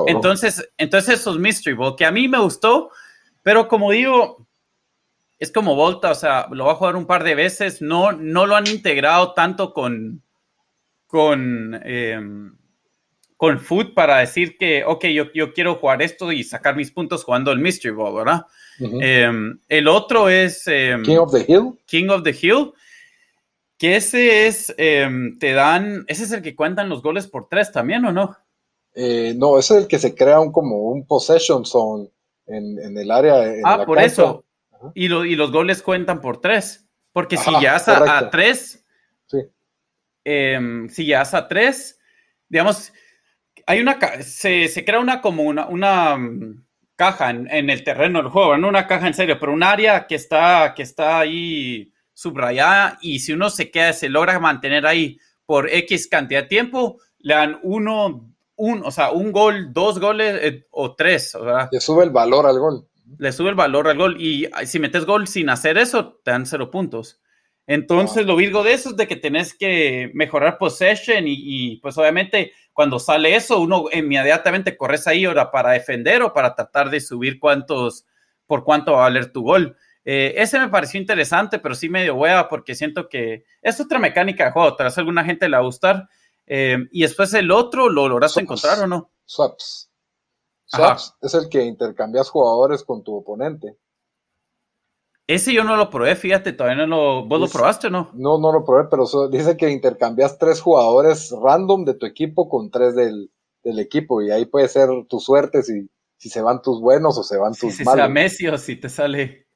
entonces, entonces, esos Mystery Ball, que a mí me gustó pero como digo, es como Volta, o sea, lo va a jugar un par de veces, no, no lo han integrado tanto con, con, em, con Food para decir que, ok, yo, yo quiero jugar esto y sacar mis puntos jugando el Mystery Ball, ¿verdad? Em, el otro es... Em, King of the Hill. King of the Hill. Que ese es, te dan, ese es el que cuentan los goles por tres también, ¿o no? Eh, no, ese es el que se crea un, como un possession zone en, el área. ah, por eso. Y, y, los goles cuentan por tres. Porque si ya a, a, tres, sí. si ya a tres, digamos, hay una, se, se crea una como una, una mm, caja en, el terreno del juego, no una caja en serio, pero un área que está, que está ahí subrayada y si uno se queda, se logra mantener ahí por X cantidad de tiempo, le dan uno, un, o sea, un gol, dos goles eh, o tres. Sea, le sube el valor al gol. Le sube el valor al gol y si metes gol sin hacer eso, te dan cero puntos. Entonces, lo virgo de eso es de que tenés que mejorar possession y, pues obviamente cuando sale eso, uno inmediatamente corres ahí ahora para defender o para tratar de subir cuántos, por cuánto va a valer tu gol. Eh, ese me pareció interesante, pero sí medio hueva porque siento que es otra mecánica de juego, tal vez a alguna gente le va a gustar. Eh, y después el otro, ¿lo lograste encontrar o no? Swaps. Swaps es el que intercambias jugadores con tu oponente. Ese yo no lo probé, fíjate, todavía no lo. ¿Vos lo probaste o no? No, no lo probé, pero dice que intercambias tres jugadores random de tu equipo con tres del, equipo y ahí puede ser tu suerte si, si se van tus buenos o se van tus si malos. Si Messi o si te sale.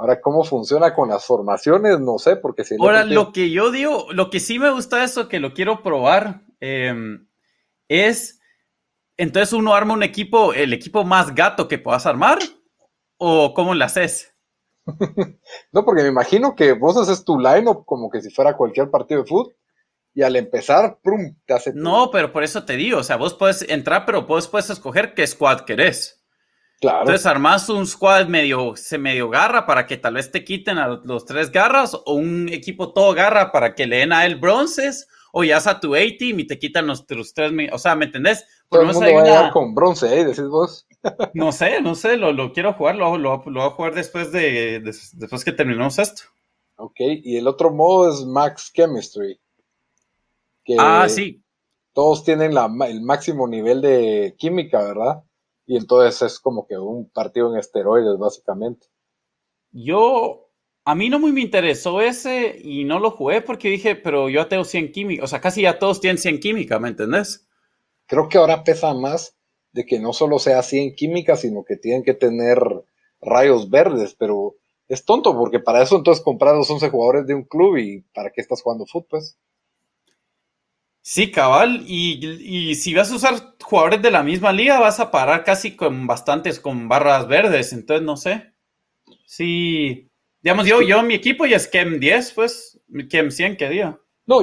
Ahora, ¿cómo funciona con las formaciones? No sé, porque si. Ahora, lo que yo digo, lo que sí me gusta eso, que lo quiero probar, em, es. Entonces uno arma un equipo, el equipo más gato que puedas armar, o cómo lo haces. no, porque me imagino que vos haces tu line-up como que si fuera cualquier partido de fútbol y al empezar, ¡prum! te hace. No, pero por eso te digo, o sea, vos puedes entrar, pero vos puedes escoger qué squad querés. Claro. Entonces armas un squad medio, se medio garra para que tal vez te quiten a los tres garras, o un equipo todo garra para que le den a él bronces, o ya a tu A-team y te quitan los, tres, o sea, ¿me entendés? Todo el mundo va a con bronce, ¿eh? Decís vos. No sé, no sé, lo, quiero jugar, lo, lo, voy a jugar después de, después que terminemos esto. Ok, y el otro modo es Max Chemistry. ah, sí. Todos tienen la, el máximo nivel de química, ¿verdad? Y entonces es como que un partido en esteroides, básicamente. Yo, a mí no muy me interesó ese y no lo jugué porque dije, pero yo tengo 100 química, o sea, casi ya todos tienen 100 química, ¿me entendés? Creo que ahora pesa más de que no solo sea así en química, sino que tienen que tener rayos verdes, pero es tonto porque para eso entonces comprar los 11 jugadores de un club y para qué estás jugando fútbol, pues. Sí, cabal, y, si vas a usar jugadores de la misma liga, vas a parar casi con bastantes con barras verdes, entonces no sé. Sí, digamos, yo, yo mi equipo ya es KEM 10, pues, KEM 100, ¿qué día? No,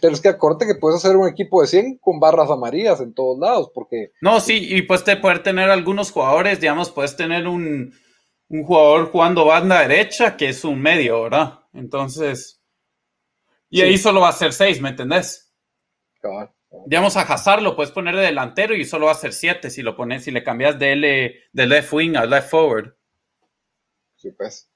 pero es que acuérdate que puedes hacer un equipo de 100 con barras amarillas en todos lados, porque... No, sí, y puedes poder tener algunos jugadores, digamos, puedes tener un, jugador jugando banda derecha que es un medio, ¿verdad? Entonces... Y ahí solo va a ser 6, ¿me entendés? Digamos, a Hazard lo puedes poner de delantero y solo va a ser 7 si lo pones, si le cambias de, L, de left wing a left forward. Sí, pues.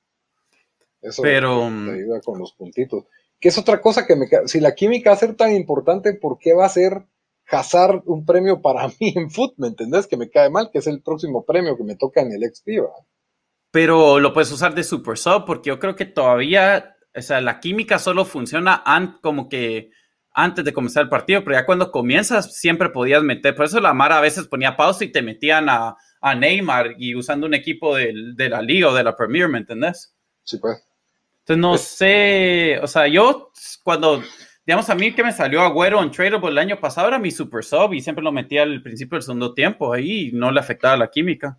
Eso Pero, te mm, ayuda con los puntitos que es otra cosa que me... Si la química va a ser tan importante, ¿por qué va a ser Hazard un premio para mí en foot? ¿Me entendés? Que me cae mal, que es el próximo premio que me toca en el XP, Pero lo puedes usar de Super Sub porque yo creo que todavía, o sea, la química solo funciona como que antes de comenzar el partido, pero ya cuando comienzas siempre podías meter, por eso la Mara a veces ponía pausa y te metían a, Neymar y usando un equipo de, de la liga o de la Premier, ¿me entendés? Sí, pues. Entonces no sé, o sea, yo cuando, digamos, a mí que me salió Agüero en Tradable el año pasado era mi super sub y siempre lo metía al principio del segundo tiempo ahí y no le afectaba la química.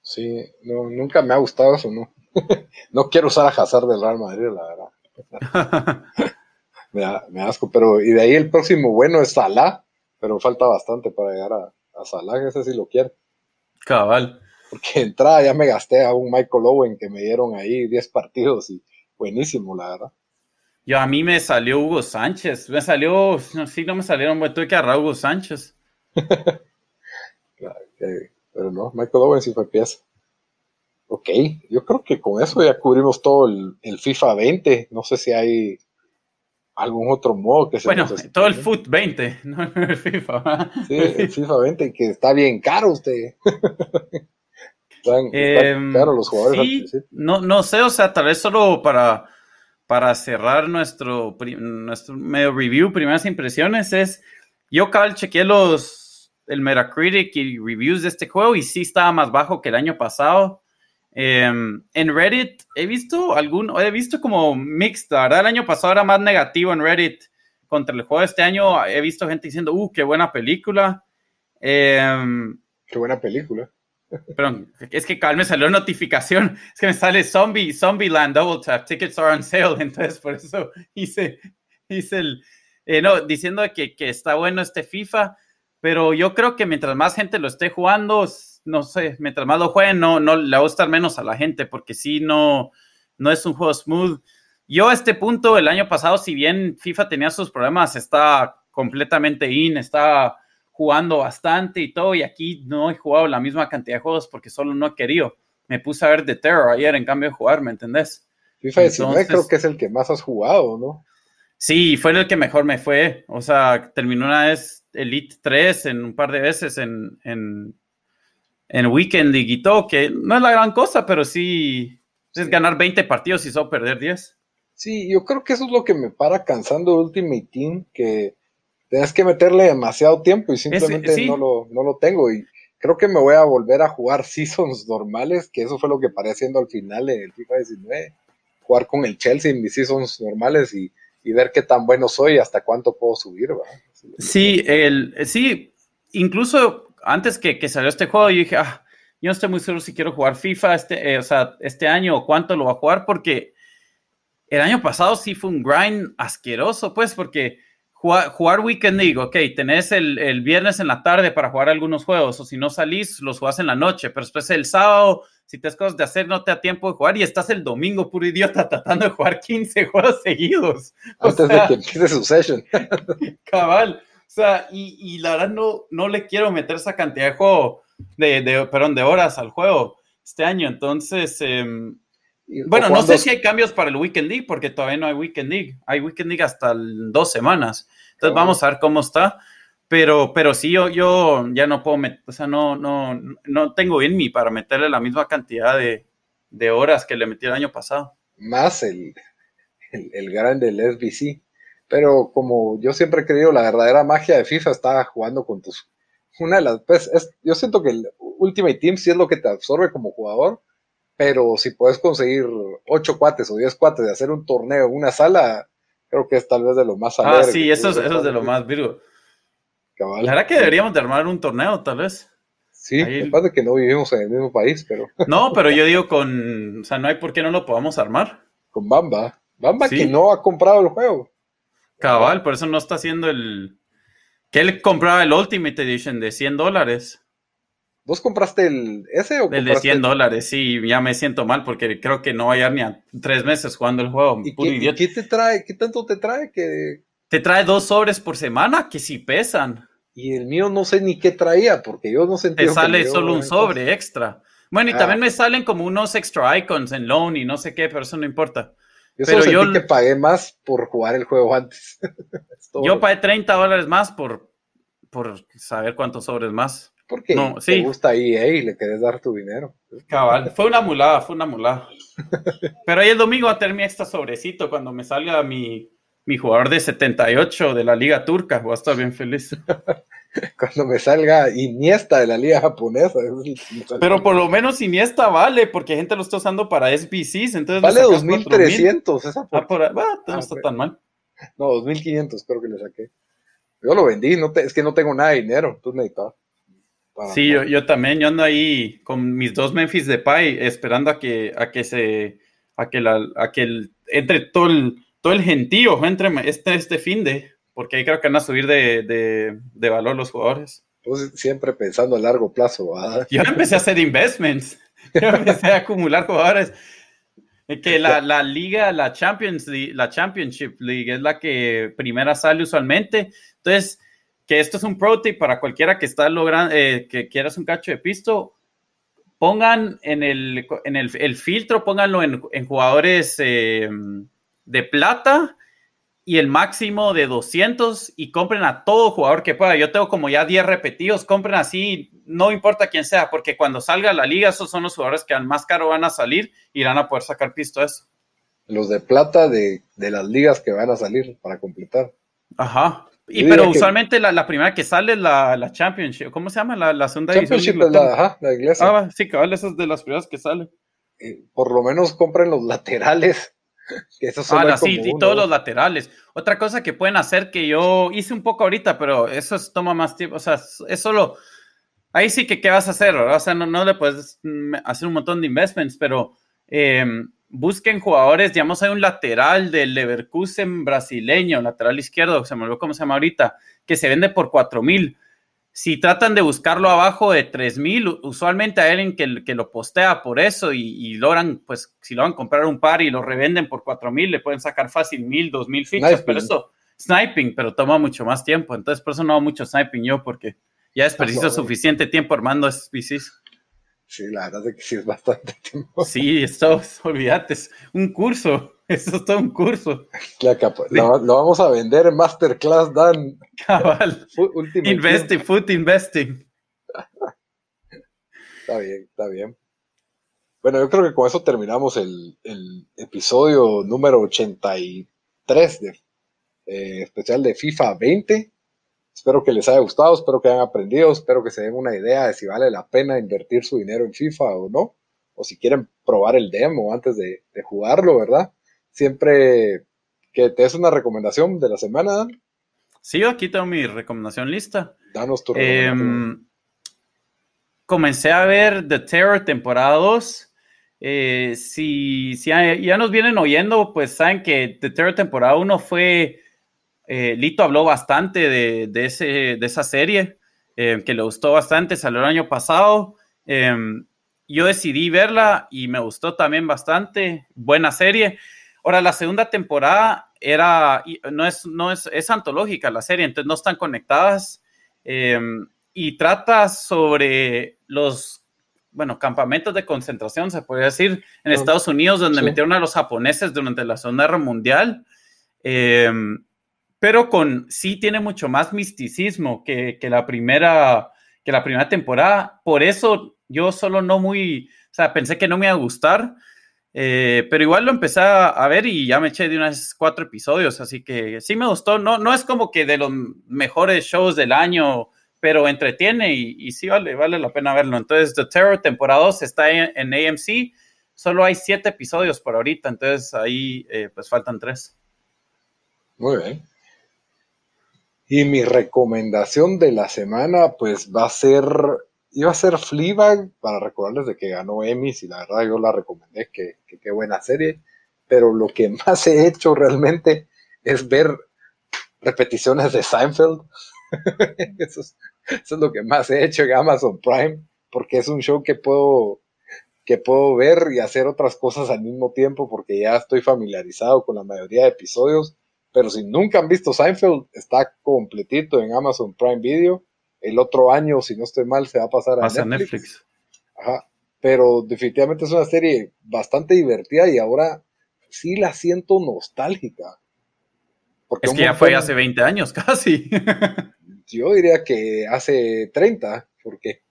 Sí, no, nunca me ha gustado eso, ¿no? no quiero usar a Hazard del Real Madrid, la verdad. me, da, me asco, pero y de ahí el próximo bueno es Salah, pero falta bastante para llegar a, a Salah, ese sí lo quiere. Cabal. Porque entrada ya me gasté a un Michael Owen que me dieron ahí 10 partidos y buenísimo, la verdad. Yo a mí me salió Hugo Sánchez, me salió, sí, no me salieron, tuve que agarrar Hugo Sánchez. pero no, Michael Owen sí fue pieza. Ok, yo creo que con eso ya cubrimos todo el, FIFA 20. No sé si hay algún otro modo que se Bueno, todo el Foot 20, no el FIFA. Sí, el FIFA 20, que está bien caro usted. están, em, caros los jugadores. no, no sé, o sea, tal vez solo para, para cerrar nuestro, nuestro medio review, primeras impresiones, es, yo cabal chequeé los, el Metacritic y reviews de este juego y sí estaba más bajo que el año pasado. Em, en Reddit he visto algún, he visto como mixed, ¿verdad? El año pasado era más negativo en Reddit contra el juego. Este año he visto gente diciendo, uh, qué buena película. Em, qué buena película. Perdón, es que me salió notificación, es que me sale Zombie, Land Double Tap, tickets are on sale, entonces por eso hice, hice el, eh, no, diciendo que, que está bueno este FIFA, pero yo creo que mientras más gente lo esté jugando, no sé, mientras más lo jueguen, no, no le va a gustar menos a la gente, porque si no, no es un juego smooth. Yo a este punto, el año pasado, si bien FIFA tenía sus problemas, está completamente in, está jugando bastante y todo, y aquí no he jugado la misma cantidad de juegos porque solo no he querido. Me puse a ver The Terror ayer en cambio de jugar, ¿me entendés? FIFA 19 creo que es el que más has jugado, ¿no? Sí, fue el que mejor me fue. O sea, terminó una vez Elite 3 en un par de veces en, en Weekend y todo, que no es la gran cosa, pero sí, es ganar 20 partidos y solo perder 10. Sí, yo creo que eso es lo que me para cansando de Ultimate Team, que tienes que meterle demasiado tiempo y simplemente no, lo, no lo tengo. Y creo que me voy a volver a jugar seasons normales, que eso fue lo que paré haciendo al final del FIFA 19. Jugar con el Chelsea en mis seasons normales y, ver qué tan bueno soy y hasta cuánto puedo subir. Sí, el, sí, incluso antes que, que, salió este juego, yo dije, ah, yo no estoy muy seguro si quiero jugar FIFA este, eh, o sea, este año o cuánto lo va a jugar, porque el año pasado sí fue un grind asqueroso, pues, porque jugar, jugar Weekend League, ok, tenés el, el, viernes en la tarde para jugar algunos juegos, o si no salís, los jugás en la noche, pero después el sábado, si tienes cosas de hacer, no te da tiempo de jugar y estás el domingo puro idiota tratando de jugar 15 juegos seguidos. Antes de que empiece su session. cabal. O sea, y, la verdad no, no le quiero meter esa cantidad de juego, de, de, perdón, de horas al juego este año. Entonces, em, bueno, no sé si hay cambios para el Weekend League, porque todavía no hay Weekend League. Hay Weekend League hasta dos semanas. Entonces, vamos a ver cómo está. Pero, pero sí, yo, yo ya no puedo meter, o sea, no, no, no tengo en mí para meterle la misma cantidad de, de horas que le metí el año pasado. Más el, el, el grande del SBC. Pero como yo siempre he creído, la verdadera magia de FIFA está jugando con tus. Una de las. Pues, es, yo siento que el Ultimate Team sí es lo que te absorbe como jugador, pero si puedes conseguir 8 cuates o 10 cuates de hacer un torneo en una sala, creo que es tal vez de lo más Ah, sí, eso es, eso es de lo más virgo. La verdad que deberíamos de armar un torneo, tal vez. Sí, aparte de que no vivimos en el mismo país, pero. No, pero yo digo con. O sea, no hay por qué no lo podamos armar. Con Bamba. Bamba que no ha comprado el juego. Cabal, por eso no está haciendo el... Que él compraba el Ultimate Edition de 100 dólares. ¿Vos compraste el ese o El de 100 dólares, sí, ya me siento mal porque creo que no voy a ni a tres meses jugando el juego. ¿Y qué, te trae? ¿Qué tanto te trae? que Te trae dos sobres por semana que sí pesan. Y el mío no sé ni qué traía porque yo no sentía. Te sale solo un sobre extra. Bueno, y también ah. me salen como unos extra icons en loan y no sé qué, pero eso no importa. Yo pero yo que pagué más por jugar el juego antes. yo pagué 30 dólares más por, por saber cuántos sobres más. Porque no, te gusta EA y le querés dar tu dinero. Cabal, fue una mulada, fue una mulada. Pero ahí el domingo va a tener mi extra sobrecito cuando me salga mi, mi jugador de 78 de la Liga Turca. Voy a estar bien feliz. cuando me salga Iniesta de la liga japonesa. Pero por lo menos Iniesta vale, porque gente lo está usando para SBCs, entonces... Vale 2300 esa ah, por... ah, no está tan mal. No, 2500 creo que le saqué. Yo lo vendí, no es que no tengo nada de dinero, entonces necesitaba. Sí, yo, yo, también, yo ando ahí con mis dos Memphis de Pi esperando a que, a que se, a que la, a que el, entre todo el, todo el gentío, entre este, este fin de, porque ahí creo que van a subir de, valor los jugadores. Pues siempre pensando a largo plazo. Yo empecé a hacer investments, yo empecé a acumular jugadores. Que la, la, liga, la Champions la Championship League es la que primera sale usualmente. Entonces, que esto es un pro tip para cualquiera que está logrando, eh, que quieras un cacho de pisto, pongan en el, en el, filtro, pónganlo en, jugadores eh, de plata y el máximo de 200 y compren a todo jugador que pueda. Yo tengo como ya 10 repetidos, compren así, no importa quién sea, porque cuando salga la liga, esos son los jugadores que al más caro van a salir y van a poder sacar pisto eso. Los de plata de, las ligas que van a salir para completar. Ajá. Y pero usualmente la, primera que sale es la, la Championship. ¿Cómo se llama? La, la segunda Championship división. la, ajá, la iglesia. Ah, sí, cabal, esa es de las primeras que salen. por lo menos compren los laterales ah, sí, y todos los laterales. Otra cosa que pueden hacer que yo hice un poco ahorita, pero eso toma más tiempo. O sea, es solo. Ahí sí que, ¿qué vas a hacer? O sea, no, le puedes mm, hacer un montón de investments, pero em, busquen jugadores. Digamos, hay un lateral del Leverkusen brasileño, lateral izquierdo, se me olvidó cómo se llama ahorita, que se vende por 4 mil si tratan de buscarlo abajo de 3000, usualmente hay alguien que, que, lo postea por eso y, logran, pues, si lo van a comprar un par y lo revenden por 4000, le pueden sacar fácil 1000, 2000 fichas, pero eso, sniping, pero toma mucho más tiempo. Entonces, por eso no hago mucho sniping yo, porque ya es preciso suficiente tiempo armando SPCs. Sí, la verdad es que sí es bastante tiempo. Sí, esto, olvídate, es un curso. Eso es todo un curso. lo, vamos a vender en Masterclass, Dan. Cabal. investing, food investing. está bien, está bien. Bueno, yo creo que con eso terminamos el, episodio número 83 de, eh, especial de FIFA 20. Espero que les haya gustado, espero que hayan aprendido, espero que se den una idea de si vale la pena invertir su dinero en FIFA o no, o si quieren probar el demo antes de, de jugarlo, ¿verdad? Siempre que te des una recomendación de la semana, Sí, yo aquí tengo mi recomendación lista. Danos tu recomendación. Em, comencé a ver The Terror temporada 2. Eh, si, ya nos vienen oyendo, pues saben que The Terror temporada 1 fue... Eh, Lito habló bastante de, ese, de esa serie, eh, que le gustó bastante, salió el año pasado. Em, yo decidí verla y me gustó también bastante. Buena serie. Ahora, la segunda temporada era, no es, no es, es antológica la serie, entonces no están conectadas em, y trata sobre los, bueno, campamentos de concentración, se podría decir, en Estados Unidos, donde metieron a los japoneses durante la Segunda Guerra Mundial, em, pero con, sí tiene mucho más misticismo que, que, la primera, que la primera temporada, por eso yo solo no muy, o sea, pensé que no me iba a gustar, eh, pero igual lo empecé a ver y ya me eché de unos cuatro episodios, así que sí me gustó. No, no es como que de los mejores shows del año, pero entretiene y, sí vale, vale la pena verlo. Entonces, The Terror temporada 2 está en, AMC. Solo hay siete episodios por ahorita, entonces ahí eh, pues faltan tres. Muy bien. Y mi recomendación de la semana pues va a ser iba a ser Fleabag para recordarles de que ganó Emmys y la verdad yo la recomendé, que qué buena serie, pero lo que más he hecho realmente es ver repeticiones de Seinfeld. eso, es, lo que más he hecho en Amazon Prime, porque es un show que puedo que puedo ver y hacer otras cosas al mismo tiempo porque ya estoy familiarizado con la mayoría de episodios, pero si nunca han visto Seinfeld, está completito en Amazon Prime Video el otro año, si no estoy mal, se va a pasar a Netflix. Ajá. Pero definitivamente es una serie bastante divertida y ahora sí la siento nostálgica. Porque es que ya fue hace 20 años casi. yo diría que hace 30, porque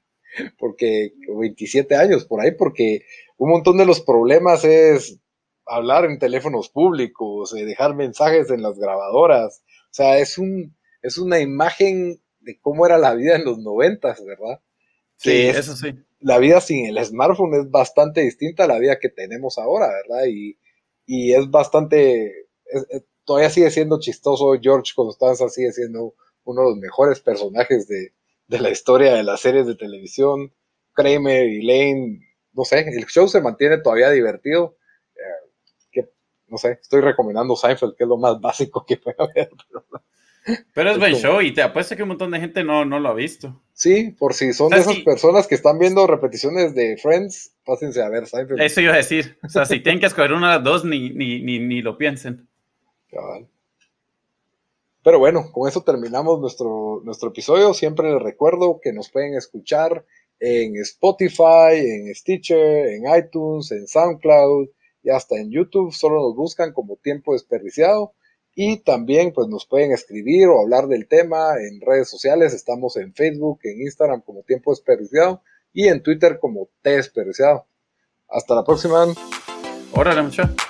porque 27 años por ahí, porque un montón de los problemas es hablar en teléfonos públicos, eh, dejar mensajes en las grabadoras, o sea, es un es una imagen de cómo era la vida en los noventas, ¿verdad? Sí, eso sí. La vida sin el smartphone es bastante distinta a la vida que tenemos ahora, ¿verdad? Y, es bastante, todavía sigue siendo chistoso, George Constanza sigue siendo uno de los mejores personajes de, la historia de las series de televisión, Kramer y Lane, no sé, el show se mantiene todavía divertido. Eh, que, no sé, estoy recomendando Seinfeld, que es lo más básico que puede haber. Pero, pero es buen show y te apuesto que un montón de gente no, no lo ha visto. Sí, por si son de esas personas que están viendo repeticiones de Friends, pásense a ver Seinfeld. Eso iba a decir. O sea, si tienen que escoger una de las dos, ni, ni, ni, lo piensen. Pero bueno, con eso terminamos nuestro, nuestro episodio. Siempre les recuerdo que nos pueden escuchar en Spotify, en Stitcher, en iTunes, en SoundCloud y hasta en YouTube. Solo nos buscan como tiempo desperdiciado. Y también pues nos pueden escribir o hablar del tema en redes sociales. Estamos en Facebook, en Instagram como Tiempo Desperdiciado y en Twitter como T Desperdiciado. Hasta la próxima. Órale, muchachos.